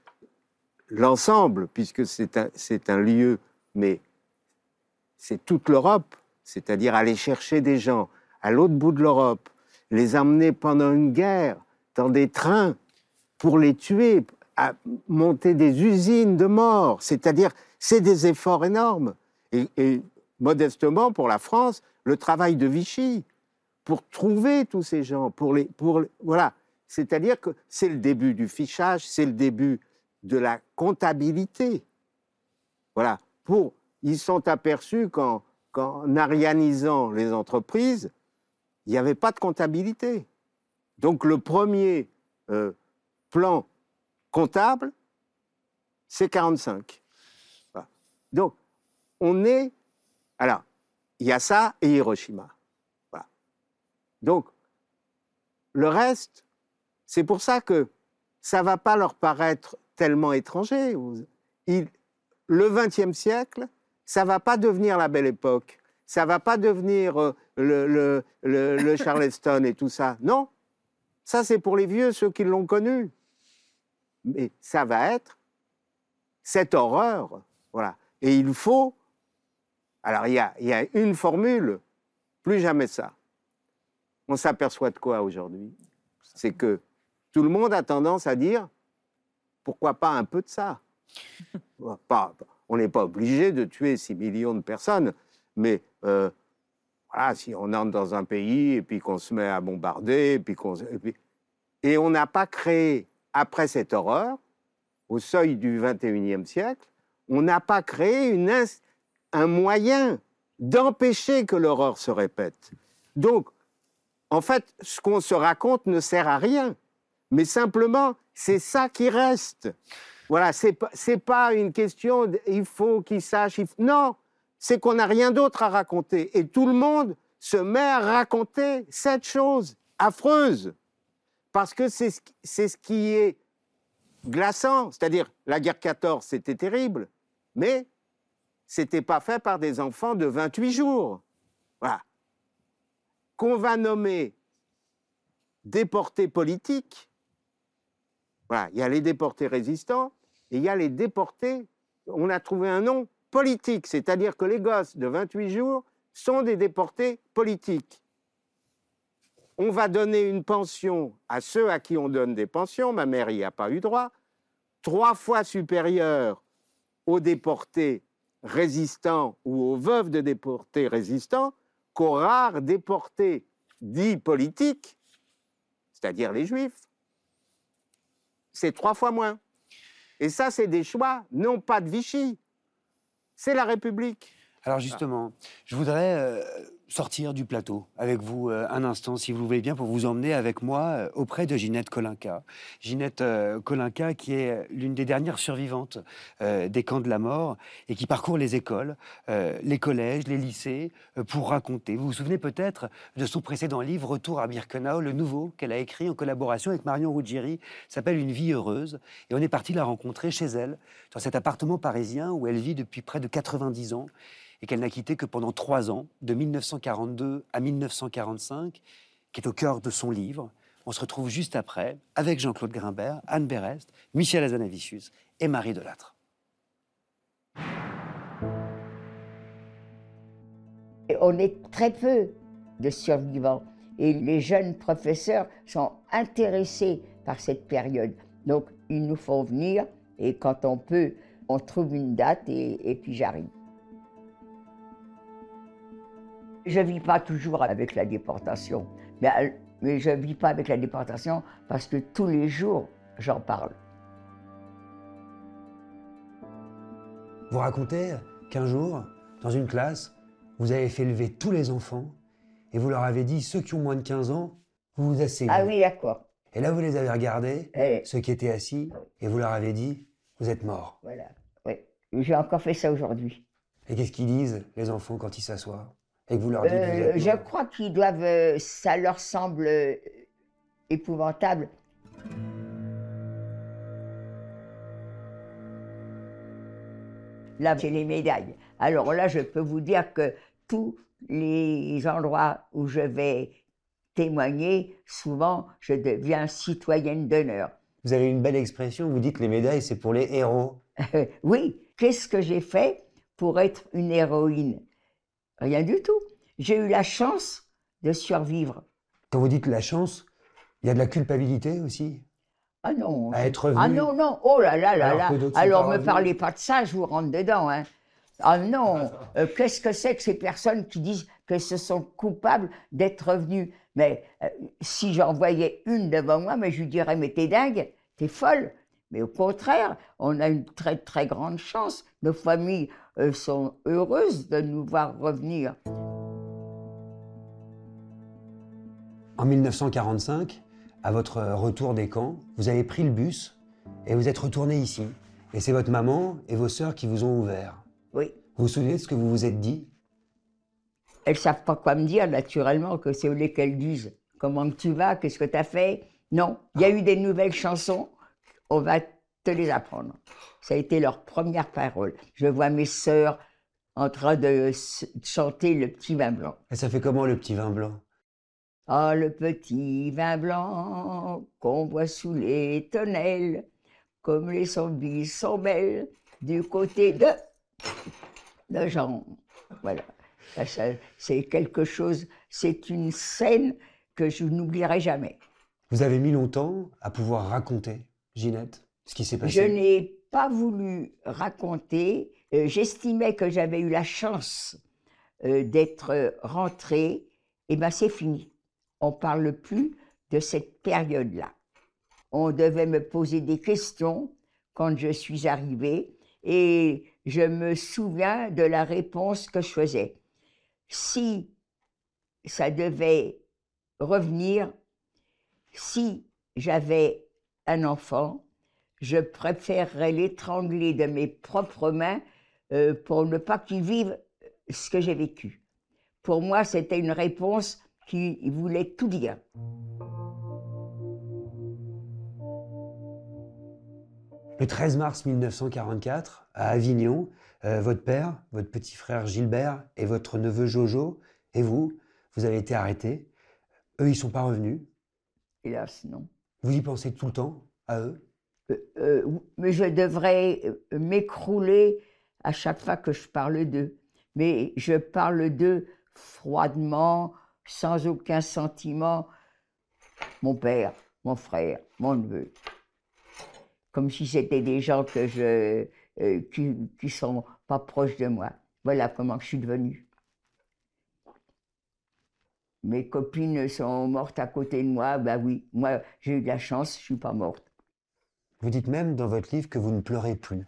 l'ensemble, puisque c'est un, un lieu, mais c'est toute l'Europe, c'est-à-dire aller chercher des gens à l'autre bout de l'Europe, les emmener pendant une guerre dans des trains pour les tuer, à monter des usines de mort, c'est-à-dire c'est des efforts énormes. Et, modestement pour la France, le travail de Vichy pour trouver tous ces gens, pour les, pour voilà, c'est-à-dire que c'est le début du fichage, c'est le début de la comptabilité. Voilà, pour ils sont aperçus qu'en, arianisant les entreprises, il n'y avait pas de comptabilité. Donc le premier euh, plan comptable, c'est 45. Donc, on est... Alors, il y a ça et Hiroshima. Donc, le reste, c'est pour ça que ça ne va pas leur paraître tellement étranger. Le XXe siècle, ça va pas devenir la belle époque. Ça va pas devenir euh, le, le, Charleston et tout ça. Non, ça c'est pour les vieux, ceux qui l'ont connu. Mais ça va être cette horreur. Voilà. Et il faut. Alors il y a une formule, plus jamais ça. On s'aperçoit de quoi aujourd'hui? C'est que tout le monde a tendance à dire pourquoi pas un peu de ça? On n'est pas obligé de tuer 6 millions de personnes, mais euh, voilà, si on entre dans un pays et puis qu'on se met à bombarder, et, puis qu'on, et, on n'a pas créé, après cette horreur, au seuil du 21e siècle, on n'a pas créé un moyen d'empêcher que l'horreur se répète. Donc, en fait, ce qu'on se raconte ne sert à rien, mais simplement, c'est ça qui reste. Voilà, c'est pas, une question il faut qu'il sache. Non, c'est qu'on n'a rien d'autre à raconter. Et tout le monde se met à raconter cette chose affreuse. Parce que c'est ce qui est glaçant. C'est-à-dire, la guerre 14, c'était terrible, mais c'était pas fait par des enfants de 28 jours. Voilà. Qu'on va nommer déportés politiques, voilà, il y a les déportés résistants, et il y a les déportés, on a trouvé un nom politique, c'est-à-dire que les gosses de 28 jours sont des déportés politiques. On va donner une pension à ceux à qui on donne des pensions, ma mère n'y a pas eu droit, trois fois supérieure aux déportés résistants ou aux veuves de déportés résistants qu'aux rares déportés dits politiques, c'est-à-dire les juifs. C'est trois fois moins. Et ça, c'est des choix, non pas de Vichy, c'est la République. Alors justement, je voudrais euh, sortir du plateau avec vous euh, un instant, si vous le voulez bien, pour vous emmener avec moi euh, auprès de Ginette Kolinka. Ginette Kolinka, qui est l'une des dernières survivantes des camps de la mort et qui parcourt les écoles, les collèges, les lycées, pour raconter. Vous vous souvenez peut-être de son précédent livre, Retour à Birkenau, le nouveau qu'elle a écrit en collaboration avec Marion Ruggieri, s'appelle Une vie heureuse. Et on est parti la rencontrer chez elle, dans cet appartement parisien où elle vit depuis près de 90 ans et qu'elle n'a quitté que pendant trois ans, de 1942 à 1945, qui est au cœur de son livre. On se retrouve juste après avec Jean-Claude Grimbert, Anne Berest, Michel Azanavicius et Marie Delattre. On est très peu de survivants et les jeunes professeurs sont intéressés par cette période. Donc, ils nous font venir et quand on peut, on trouve une date et, et puis j'arrive. Je ne vis pas toujours avec la déportation, mais Mais je ne vis pas avec la déportation parce que tous les jours, j'en parle. Vous racontez qu'un jour, dans une classe, vous avez fait lever tous les enfants et vous leur avez dit, ceux qui ont moins de 15 ans, vous vous asseyez. Ah oui, d'accord. Et là, vous les avez regardés, Eh, ceux qui étaient assis, et vous leur avez dit, vous êtes morts. voilà. Oui. J'ai encore fait ça aujourd'hui. Et qu'est-ce qu'ils disent, les enfants, quand ils s'assoient? Et que vous leur dites, Euh, je crois qu'ils doivent. euh, ça leur semble euh, épouvantable. Là, j'ai les médailles. Alors là, je peux vous dire que tous les endroits où je vais témoigner, souvent, je deviens citoyenne d'honneur. Vous avez une belle expression, vous dites les médailles, c'est pour les héros. Oui, qu'est-ce que j'ai fait pour être une héroïne? Rien du tout. J'ai eu la chance de survivre. Quand vous dites la chance, il y a de la culpabilité aussi Ah non. à être revenu. Ah non, non, oh là là là là. Alors pas me revenus. parlez pas de ça, je vous rentre dedans. Hein. Ah non, Euh, qu'est-ce que c'est que ces personnes qui disent que ce sont coupables d'être revenus Mais euh, si j'en voyais une devant moi, mais je lui dirais, mais t'es dingue, t'es folle. Mais au contraire, on a une très très grande chance. Nos familles euh, sont heureuses de nous voir revenir. En 1945, à votre retour des camps, vous avez pris le bus et vous êtes retourné ici. Et c'est votre maman et vos sœurs qui vous ont ouvert. Oui. Vous vous souvenez de ce que vous vous êtes dit? Elles savent pas quoi me dire, naturellement, que c'est au qu'elles disent. Comment tu vas? Qu'est-ce que tu as fait? Non. Il y a eu des nouvelles chansons. On va te les apprendre. Ça a été leur première parole. Je vois mes sœurs en train de chanter le petit vin blanc. Et ça fait comment le petit vin blanc? Ah, le petit vin blanc qu'on boit sous les tonnelles, comme les zombies sont belles, du côté de, de Jean. Voilà. C'est quelque chose, c'est une scène que je n'oublierai jamais. Vous avez mis longtemps à pouvoir raconter, Ginette, ce qui s'est passé. Je n'ai pas voulu raconter. euh, J'estimais que j'avais eu la chance euh, d'être rentrée. Et bien, c'est fini. On ne parle plus de cette période-là. On devait me poser des questions quand je suis arrivée et je me souviens de la réponse que je faisais. Si ça devait revenir, si j'avais un enfant, je préférerais l'étrangler de mes propres mains euh, pour ne pas qu'il vive ce que j'ai vécu. Pour moi, c'était une réponse qui voulait tout dire. Le 13 mars 1944, à Avignon, euh, votre père, votre petit frère Gilbert et votre neveu Jojo et vous, vous avez été arrêtés. Eux, ils sont pas revenus. Hélas, non. Vous y pensez tout le temps à eux? Euh, euh, mais je devrais euh, m'écrouler à chaque fois que je parle d'eux. Mais je parle d'eux froidement, sans aucun sentiment. Mon père, mon frère, mon neveu. Comme si c'était des gens que je, euh, qui ne sont pas proches de moi. Voilà comment je suis devenue. Mes copines sont mortes à côté de moi. Ben oui, moi j'ai eu de la chance, je ne suis pas morte. Vous dites même dans votre livre que vous ne pleurez plus.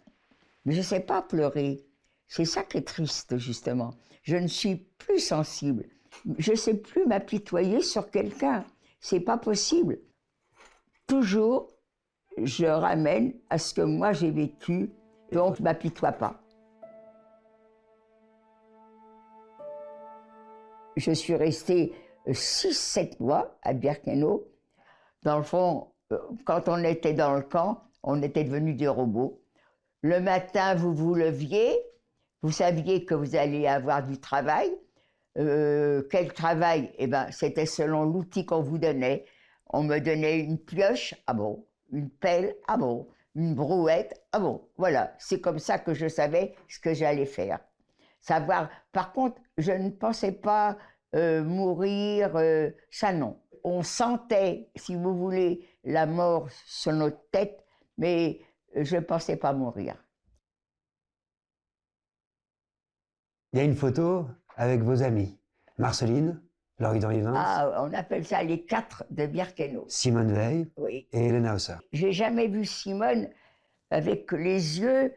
Mais je ne sais pas pleurer. C'est ça qui est triste, justement. Je ne suis plus sensible. Je ne sais plus m'apitoyer sur quelqu'un. C'est pas possible. Toujours, je ramène à ce que moi j'ai vécu, donc je m'apitoie pas. Je suis restée 6-7 mois à Birkenau. Dans le fond, quand on était dans le camp, on était devenus des robots. Le matin, vous vous leviez, vous saviez que vous alliez avoir du travail. Euh, quel travail? Eh ben, c'était selon l'outil qu'on vous donnait. On me donnait une pioche, ah bon, une pelle, ah bon, une brouette, ah bon, voilà. C'est comme ça que je savais ce que j'allais faire. Savoir. Par contre, je ne pensais pas euh, mourir, euh, ça non. On sentait, si vous voulez, la mort sur notre tête, mais je ne pensais pas mourir. Il y a une photo avec vos amis, Marceline, Laurie Dorivins, Ah, on appelle ça les quatre de Birkenau. Simone Veil Oui. et Elena Hauser. J'ai jamais vu Simone avec les yeux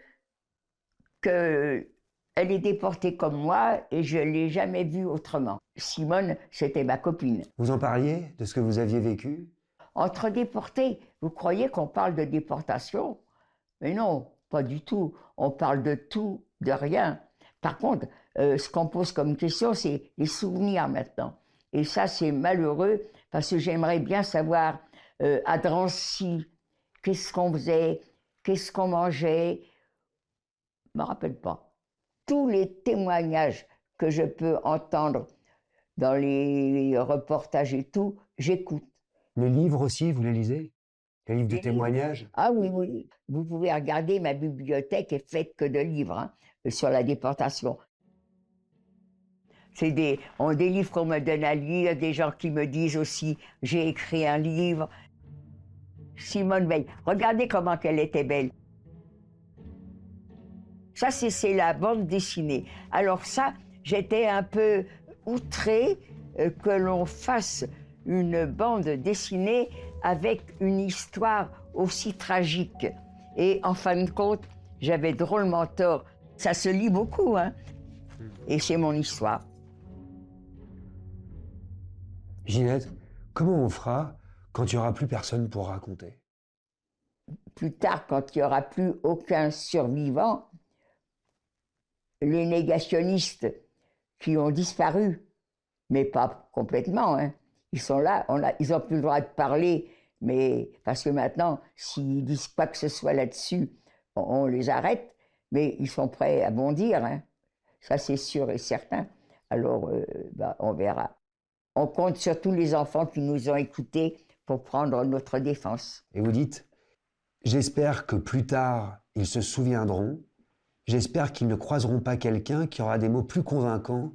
que elle est déportée comme moi et je l'ai jamais vue autrement. Simone, c'était ma copine. Vous en parliez de ce que vous aviez vécu? Entre déportés, vous croyez qu'on parle de déportation? Mais non, pas du tout. On parle de tout, de rien. Par contre, euh, ce qu'on pose comme question, c'est les souvenirs maintenant. Et ça, c'est malheureux parce que j'aimerais bien savoir euh, à Drancy, qu'est-ce qu'on faisait, qu'est-ce qu'on mangeait? Je me rappelle pas. Tous les témoignages que je peux entendre dans les reportages et tout, j'écoute. Les livres aussi, vous les lisez? Les livres de témoignages? Ah oui, oui. Vous pouvez regarder, ma bibliothèque est faite que de livres hein, sur la déportation. C'est des, on, des livres qu'on me donne à lire, des gens qui me disent aussi, j'ai écrit un livre. Simone Veil, regardez comment elle était belle. Ça, c'est c'est la bande dessinée. Alors ça, j'étais un peu outrée euh, que l'on fasse une bande dessinée avec une histoire aussi tragique. Et en fin de compte, j'avais drôlement tort. Ça se lit beaucoup, hein. Et c'est mon histoire. Ginette, comment on fera quand il n'y aura plus personne pour raconter? Plus tard, quand il n'y aura plus aucun survivant, les négationnistes qui ont disparu, mais pas complètement, hein, ils sont là, ils n'ont plus le droit de parler, mais parce que maintenant, s'ils disent quoi que ce soit là-dessus, on, on les arrête, mais ils sont prêts à bondir, hein. ça c'est sûr et certain. Alors, euh, bah, on verra. On compte sur tous les enfants qui nous ont écoutés pour prendre notre défense. Et vous dites, j'espère que plus tard, ils se souviendront, j'espère qu'ils ne croiseront pas quelqu'un qui aura des mots plus convaincants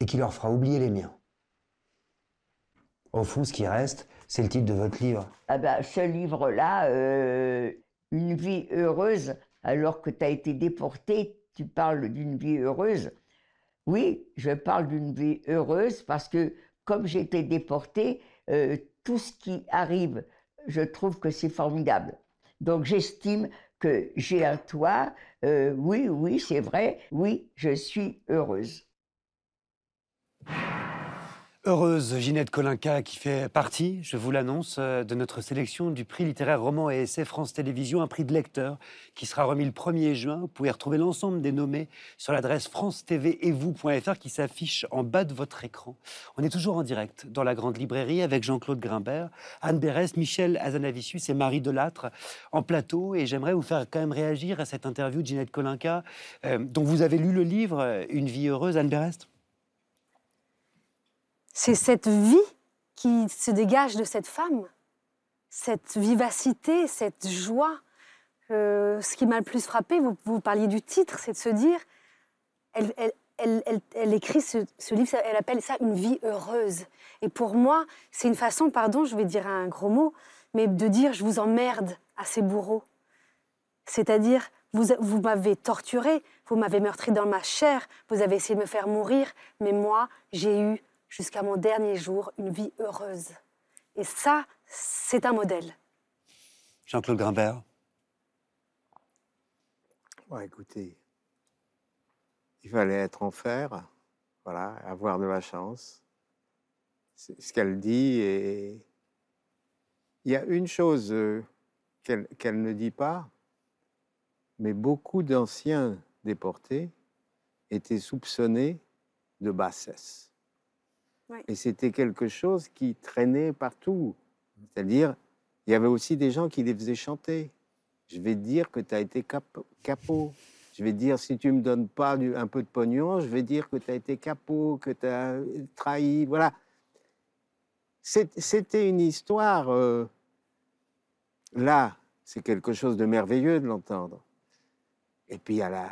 et qui leur fera oublier les miens. Au fond, ce qui reste, c'est le titre de votre livre. Ah ben, ce livre-là, euh, Une vie heureuse, alors que tu as été déporté, tu parles d'une vie heureuse. Oui, je parle d'une vie heureuse parce que comme j'ai été déporté, euh, tout ce qui arrive, je trouve que c'est formidable. Donc j'estime que j'ai un toit. euh, oui, oui, c'est vrai. Oui, je suis heureuse. Heureuse Ginette Kolinka qui fait partie, je vous l'annonce, euh, de notre sélection du prix littéraire roman et essai France Télévisions, un prix de lecteur qui sera remis le 1er juin. Vous pouvez retrouver l'ensemble des nommés sur l'adresse france-tv-et-vous.fr qui s'affiche en bas de votre écran. On est toujours en direct dans la grande librairie avec Jean-Claude Grimbert, Anne Berest, Michel Azanavicius et Marie Delattre en plateau. Et j'aimerais vous faire quand même réagir à cette interview de Ginette Kolinka, euh, dont vous avez lu le livre euh, Une vie heureuse, Anne Berest C'est cette vie qui se dégage de cette femme, cette vivacité, cette joie. Euh, ce qui m'a le plus frappé, vous, parliez du titre, c'est de se dire, elle, écrit ce, livre, elle appelle ça une vie heureuse. Et pour moi, c'est une façon, pardon, je vais dire un gros mot, mais de dire je vous emmerde à ces bourreaux. C'est-à-dire, vous, vous m'avez torturé, vous m'avez meurtri dans ma chair, vous avez essayé de me faire mourir, mais moi, j'ai eu, jusqu'à mon dernier jour, une vie heureuse. Et ça, c'est un modèle. Jean-Claude Grimbert Ouais, écoutez, il fallait être en fer, voilà, avoir de la chance. C'est ce qu'elle dit. Et il y a une chose euh, qu'elle qu'elle ne dit pas, mais beaucoup d'anciens déportés étaient soupçonnés de bassesse. Et c'était quelque chose qui traînait partout. C'est-à-dire, il y avait aussi des gens qui les faisaient chanter. Je vais dire que tu as été cap- capot. Je vais dire, si tu me donnes pas un peu de pognon, je vais dire que tu as été capot, que tu as trahi. Voilà. C'était une histoire. euh, là, c'est quelque chose de merveilleux de l'entendre. Et puis, elle a,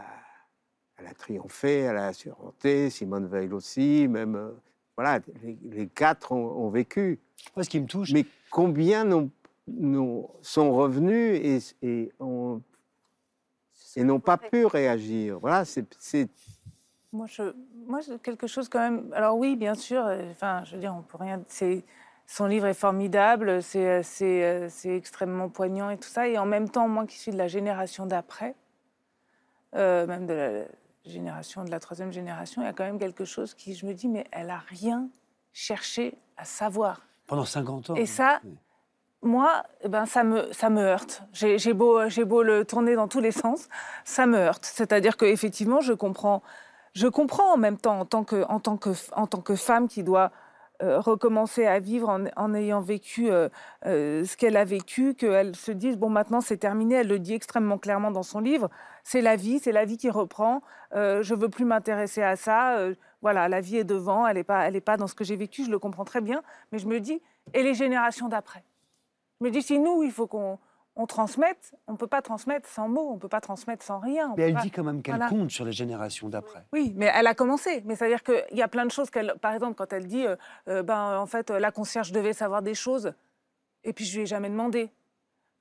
elle a triomphé, elle a surmonté, Simone Veil aussi, même. Voilà, les, les quatre ont- ont vécu. Moi, ce qui me touche, Mais combien n'ont- n'ont- sont revenus et, et ont- et n'ont pas pu réagir? Voilà, c'est- c'est Moi, je, moi, c'est quelque chose quand même. Alors oui, bien sûr. euh, Enfin, je veux dire, on peut rien. C'est son livre est formidable. C'est euh, c'est euh, c'est extrêmement poignant et tout ça. Et en même temps, moi qui suis de la génération d'après, euh, même de la génération de la troisième génération, il y a quand même quelque chose qui, je me dis, mais elle a rien cherché à savoir. Pendant 50 ans. Et ça, moi, eh ben, ça, me, ça me heurte. J'ai beau, beau le tourner dans tous les sens, ça me heurte. C'est-à-dire qu'effectivement, je comprends, je comprends en même temps, en tant que, en tant que, en tant que femme qui doit euh, recommencer à vivre en, en ayant vécu euh, euh, ce qu'elle a vécu, qu'elle se dise, bon, maintenant c'est terminé, elle le dit extrêmement clairement dans son livre, c'est la vie, c'est la vie qui reprend, euh, je veux plus m'intéresser à ça, euh, voilà, la vie est devant, elle n'est pas, elle est pas dans ce que j'ai vécu, je le comprends très bien, mais je me dis, et les générations d'après? Je me dis, si nous, il faut qu'on on transmette, on ne peut pas transmettre sans mots, on ne peut pas transmettre sans rien. Mais elle pas- dit quand même qu'elle Voilà. compte sur les générations d'après. oui, mais elle a commencé. Mais c'est-à-dire qu'il y a plein de choses qu'elle. Par exemple, quand elle dit, euh, euh, ben, en fait, la concierge devait savoir des choses, et puis je lui ai jamais demandé.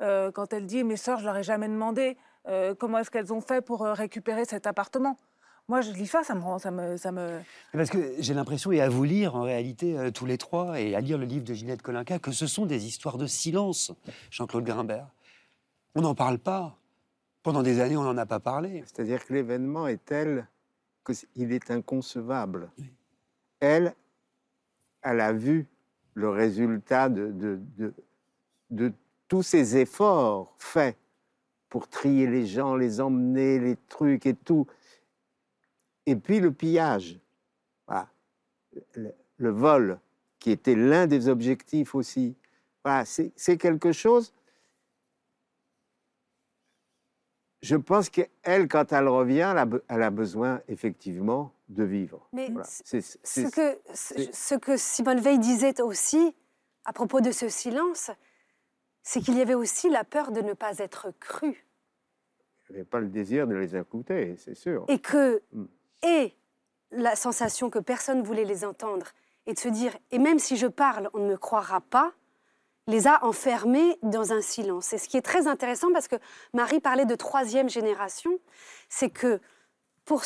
Euh, quand elle dit, mes sœurs, je leur ai jamais demandé euh, comment est-ce qu'elles ont fait pour euh, récupérer cet appartement? Moi, je lis ça, ça me rend, ça me, ça me. Parce que j'ai l'impression, et à vous lire en réalité euh, tous les trois, et à lire le livre de Ginette Colinca, que ce sont des histoires de silence, Jean-Claude Grimbert. On n'en parle pas. Pendant des années, on n'en a pas parlé. C'est-à-dire que l'événement est tel qu'il est inconcevable. Elle, elle a vu le résultat de, de, de, de tous ces efforts faits pour trier les gens, les emmener, les trucs et tout. Et puis le pillage, Voilà. le, le vol, qui était l'un des objectifs aussi. Voilà, c'est quelque chose je pense qu'elle, quand elle revient, elle a, be- elle a besoin effectivement de vivre. Mais Voilà. c- C'est- ce que, ce, ce que Simone Veil disait aussi à propos de ce silence, c'est qu'il y avait aussi la peur de ne pas être cru. Je n'avais pas le désir de les écouter, c'est sûr. Et que, Mm. et la sensation que personne ne voulait les entendre, et de se dire, et même si je parle, on ne me croira pas, les a enfermés dans un silence. Et ce qui est très intéressant, parce que Marie parlait de troisième génération, c'est que pour,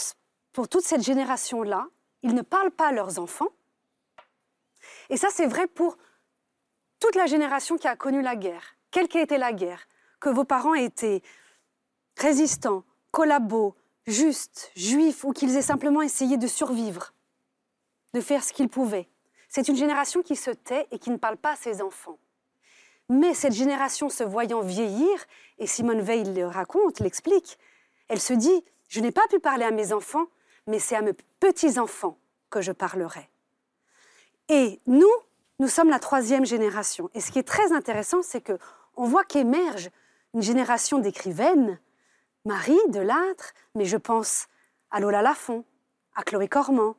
pour toute cette génération-là, ils ne parlent pas à leurs enfants. Et ça, c'est vrai pour toute la génération qui a connu la guerre, quelle qu'ait été la guerre, que vos parents étaient résistants, collabos, justes, juifs, ou qu'ils aient simplement essayé de survivre, de faire ce qu'ils pouvaient. C'est une génération qui se tait et qui ne parle pas à ses enfants. Mais cette génération se voyant vieillir, et Simone Veil le raconte, l'explique, elle se dit, je n'ai pas pu parler à mes enfants, mais c'est à mes petits-enfants que je parlerai. Et nous, nous sommes la troisième génération. Et ce qui est très intéressant, c'est que on voit qu'émerge une génération d'écrivaines, Marie Delattre, mais je pense à Lola Lafont, à Chloé Cormand,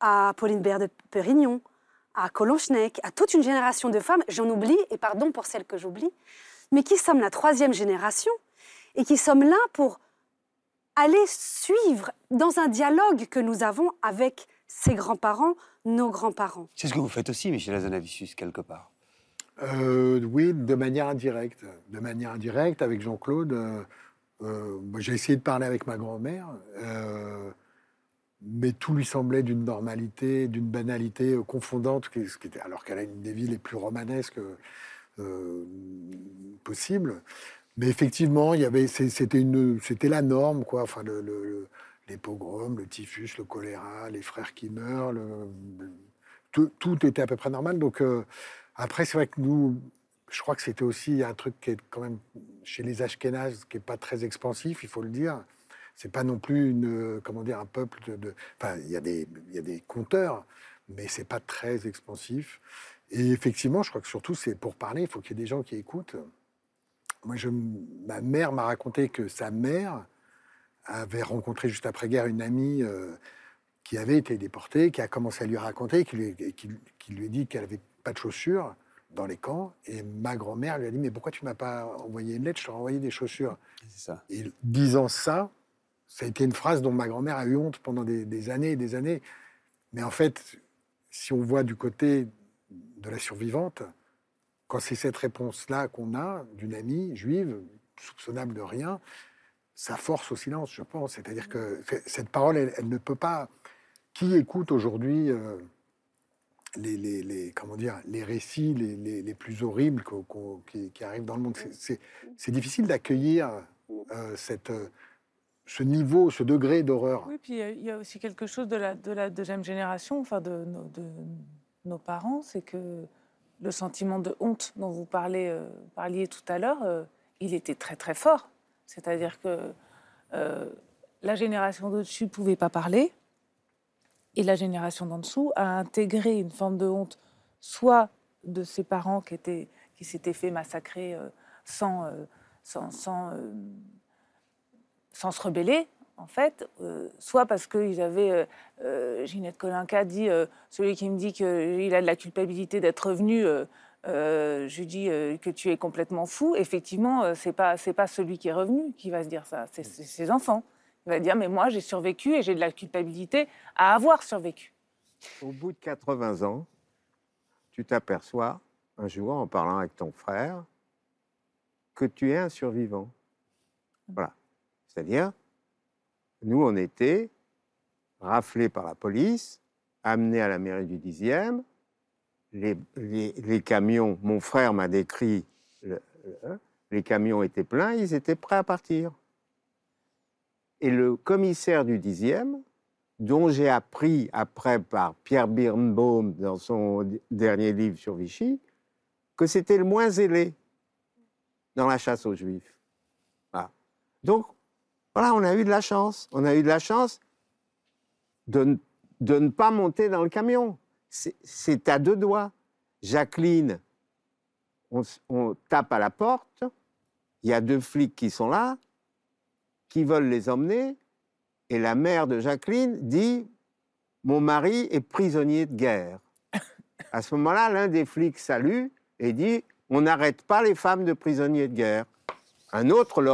à Pauline Bert de Perignon, à Colin Schneck, à toute une génération de femmes, j'en oublie, et pardon pour celles que j'oublie, mais qui sommes la troisième génération et qui sommes là pour aller suivre dans un dialogue que nous avons avec ses grands-parents, nos grands-parents. C'est ce que vous faites aussi, Michel Azanavicius, quelque part. Euh, oui, de manière indirecte. De manière indirecte, avec Jean-Claude, euh, euh, j'ai essayé de parler avec ma grand-mère, euh, mais tout lui semblait d'une normalité, d'une banalité euh, confondante, qui- ce qui était, alors qu'elle a une des vies les plus romanesques euh, possibles. Mais effectivement, il y avait, c'est- c'était une, c'était la norme, quoi. Enfin, le, le- le- les pogroms, le typhus, le choléra, les frères qui meurent, tout, était à peu près normal. Donc euh, après, c'est vrai que nous, je crois que c'était aussi un truc qui est quand même chez les Ashkénazes qui est pas très expansif, il faut le dire. C'est pas non plus une, comment dire, un peuple de. Enfin, il y a des, y a des conteurs, mais c'est pas très expansif. Et effectivement, je crois que surtout, c'est pour parler, il faut qu'il y ait des gens qui écoutent. Moi, je, ma mère m'a raconté que sa mère avait rencontré juste après-guerre une amie euh, qui avait été déportée, qui a commencé à lui raconter, qui lui, et qui, qui lui a dit qu'elle n'avait pas de chaussures dans les camps. Et ma grand-mère lui a dit Mais pourquoi tu m'as pas envoyé une lettre? Je t'aurais envoyé des chaussures. Ça. Et disant ça, ça a été une phrase dont ma grand-mère a eu honte pendant des, des années et des années. Mais en fait, si on voit du côté de la survivante, quand c'est cette réponse-là qu'on a d'une amie juive, soupçonnable de rien, ça force au silence, je pense. C'est-à-dire que cette parole, elle, ne peut pas. Qui écoute aujourd'hui euh, les, comment dire, les récits les, plus horribles qui, arrivent dans le monde? C'est- difficile d'accueillir euh, euh, ce niveau, ce degré d'horreur. Oui, puis il y a- aussi quelque chose de la, de la deuxième génération, enfin de nos, parents, c'est que le sentiment de honte dont vous parliez tout à l'heure, il était très très fort. C'est-à-dire que euh, la génération d'au-dessus ne pouvait pas parler, et la génération d'en dessous a intégré une forme de honte, soit de ses parents qui, étaient, qui s'étaient fait massacrer euh, sans, euh, sans, sans, sans se rebeller, en fait, soit parce qu'ils avaient, Ginette Kolinka dit, celui qui me dit qu'il a de la culpabilité d'être revenu, euh, je lui dis euh, que tu es complètement fou. Effectivement, euh, c'est pas c'est pas celui qui est revenu qui va se dire ça, c'est c'est ses enfants. Il va dire mais moi j'ai survécu et j'ai de la culpabilité à avoir survécu. Au bout de 80 ans, tu t'aperçois un jour en parlant avec ton frère que tu es un survivant. Voilà. C'est-à-dire, nous, on était raflés par la police, amenés à la mairie du 10e. Les, camions, mon frère m'a décrit, le- les camions étaient pleins, ils étaient prêts à partir. Et le commissaire du 10e, dont j'ai appris après par Pierre Birnbaum dans son dernier livre sur Vichy, que c'était le moins zélé dans la chasse aux Juifs. Donc, voilà, on a eu de la chance. On a eu de la chance de, de ne pas monter dans le camion. C'est- à deux doigts. Jacqueline, on, tape à la porte, il y a deux flics qui sont là, qui veulent les emmener, et la mère de Jacqueline dit Mon mari est prisonnier de guerre. À ce moment-là, l'un des flics salue et dit On n'arrête pas les femmes de prisonniers de guerre. Un autre, le,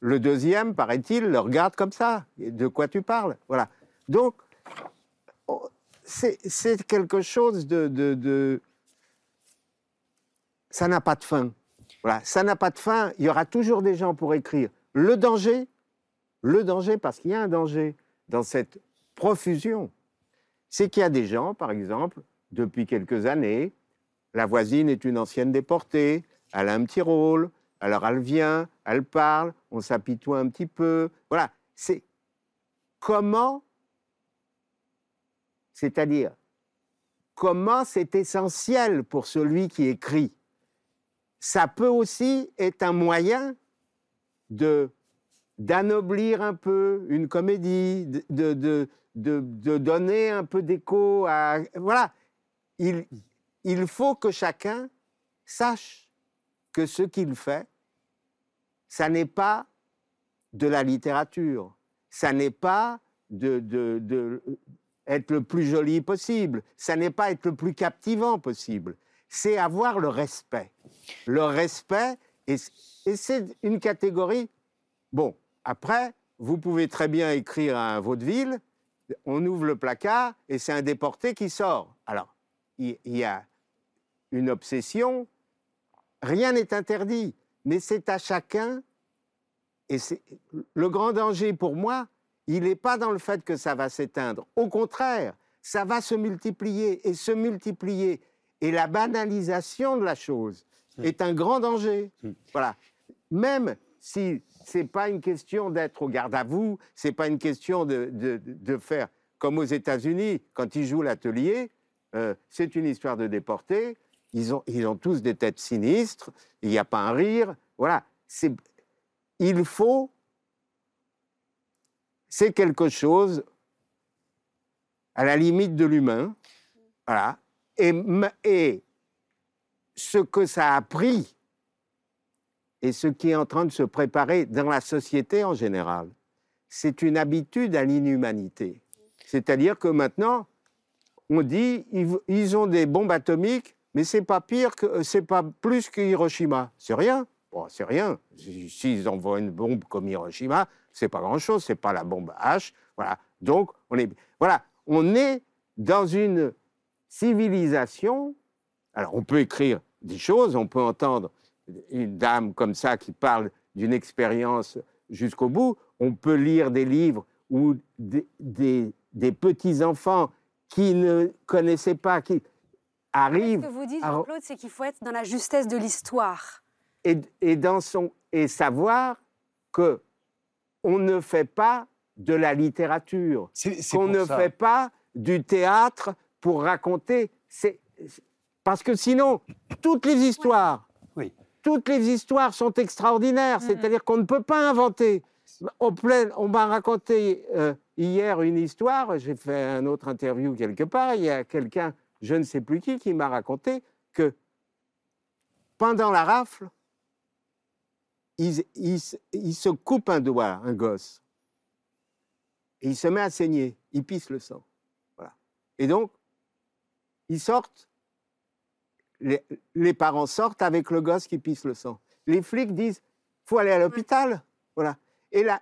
le deuxième, paraît-il, le regarde comme ça. De quoi tu parles? Voilà. Donc, c'est quelque chose de- Ça n'a pas de fin. Voilà. Ça n'a pas de fin. Il y aura toujours des gens pour écrire. Le danger, le danger, parce qu'il y a un danger dans cette profusion, c'est qu'il y a des gens, par exemple, depuis quelques années, la voisine est une ancienne déportée, elle a un petit rôle, alors elle vient, elle parle, on s'apitoie un petit peu. Voilà, c'est comment, c'est-à-dire comment c'est essentiel pour celui qui écrit? Ça peut aussi être un moyen de d'anoblir un peu une comédie, de, de, de, donner un peu d'écho à... Voilà, il, il faut que chacun sache que ce qu'il fait, ça n'est pas de la littérature, ça n'est pas de, de, de être le plus joli possible, ça n'est pas être le plus captivant possible, c'est avoir le respect. Le respect, et, c'est une catégorie Bon, après, vous pouvez très bien écrire un vaudeville, on ouvre le placard et c'est un déporté qui sort. Alors, il il y, a une obsession, rien n'est interdit, mais c'est à chacun. Et c'est le grand danger pour moi, il n'est pas dans le fait que ça va s'éteindre. Au contraire, ça va se multiplier et se multiplier. Et la banalisation de la chose est un grand danger. Voilà. Même si c'est pas une question d'être au garde à vous, c'est pas une question de, de- de faire comme aux États-Unis quand ils jouent l'atelier. euh, c'est une histoire de déportés. Ils ont, ils ont tous des têtes sinistres. Il n'y a pas un rire. Voilà. Il faut. C'est quelque chose à la limite de l'humain. Voilà. Et, ce que ça a pris et ce qui est en train de se préparer dans la société en général, c'est une habitude à l'inhumanité. C'est-à-dire que maintenant, on dit ils, ils ont des bombes atomiques, mais c'est pas pire que c'est pas plus que Hiroshima. C'est rien. Bon, c'est rien. Si- S'ils envoient une bombe comme Hiroshima, c'est pas grand-chose. C'est pas la bombe H. Voilà. Donc on est voilà, on est dans une civilisation. Alors on peut écrire des choses, on peut entendre une dame comme ça qui parle d'une expérience jusqu'au bout. On peut lire des livres où des, des- des petits-enfants qui ne connaissaient pas, qui Ce arrivent que vous dites, Jean-Claude, c'est qu'il faut être dans la justesse de l'histoire. Et, et dans son, et savoir que on ne fait pas de la littérature, qu'on ne ça. fait pas du théâtre pour raconter. C'est parce que sinon, toutes les histoires, Oui. toutes les histoires sont extraordinaires. C'est-à-dire qu'on ne peut pas inventer. On m'a raconté euh, hier une histoire. J'ai fait un autre interview quelque part. Il y a quelqu'un, je ne sais plus qui, qui m'a raconté que pendant la rafle, il, se- coupe un doigt, un gosse, et il se met à saigner, il pisse le sang. Voilà. Et donc, ils sortent, les, parents sortent avec le gosse qui pisse le sang. Les flics disent, faut aller à l'hôpital. Voilà. Et là,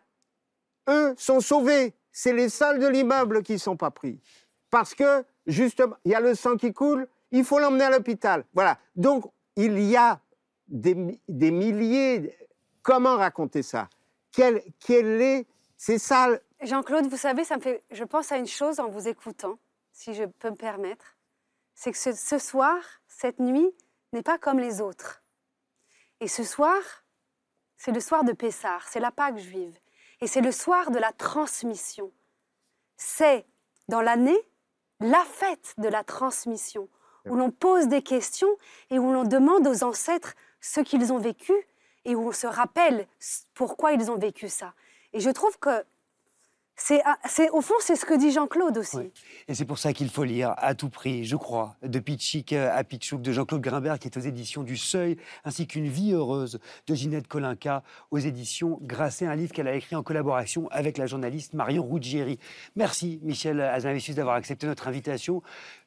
eux sont sauvés. C'est les seuls de l'immeuble qui ne sont pas pris. Parce que, justement, il y a le sang qui coule, il faut l'emmener à l'hôpital. Voilà. Donc, il y a des, des milliers. Comment raconter ça? Quel, est. C'est ça. Jean-Claude, vous savez, ça me fait. Je pense à une chose en vous écoutant, si je peux me permettre. C'est que ce, ce soir, cette nuit, n'est pas comme les autres. Et ce soir, c'est le soir de Pessah, c'est la Pâque juive. Et c'est le soir de la transmission. C'est, dans l'année, la fête de la transmission, où l'on pose des questions et où l'on demande aux ancêtres ce qu'ils ont vécu et où on se rappelle pourquoi ils ont vécu ça. Et je trouve que c'est, ah, c'est au fond, c'est ce que dit Jean-Claude aussi. Et c'est pour ça qu'il faut lire à tout prix, je crois, de Pitchik à Pitchouk de Jean-Claude Grimbert, qui est aux éditions du Seuil, ainsi qu'une vie heureuse de Ginette Kolinka aux éditions Grasset, un livre qu'elle a écrit en collaboration avec la journaliste Marion Ruggieri. Merci, Michel Azanavicius, d'avoir accepté notre invitation.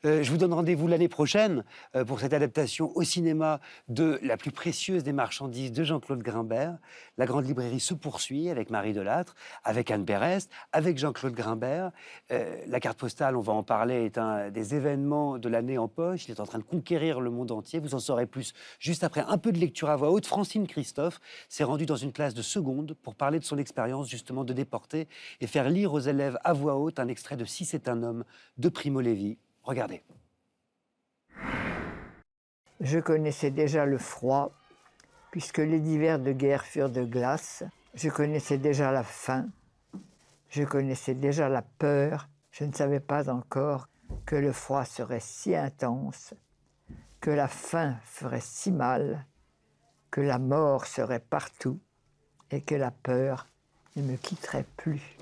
Euh, je vous donne rendez-vous l'année prochaine euh, pour cette adaptation au cinéma de La plus précieuse des marchandises de Jean-Claude Grimbert. La grande librairie se poursuit avec Marie Delattre, avec Anne Berest, Jean-Claude Grimbert. Euh, la carte postale, on va en parler, est un des événements de l'année en poche. Il est en train de conquérir le monde entier. Vous en saurez plus juste après un peu de lecture à voix haute. Francine Christophe s'est rendue dans une classe de seconde pour parler de son expérience justement de déporter et faire lire aux élèves à voix haute un extrait de Si c'est un homme de Primo Levi. Regardez. Je connaissais déjà le froid, puisque les divers de guerre furent de glace. Je connaissais déjà la faim. Je connaissais déjà la peur. Je ne savais pas encore que le froid serait si intense, que la faim ferait si mal, que la mort serait partout et que la peur ne me quitterait plus.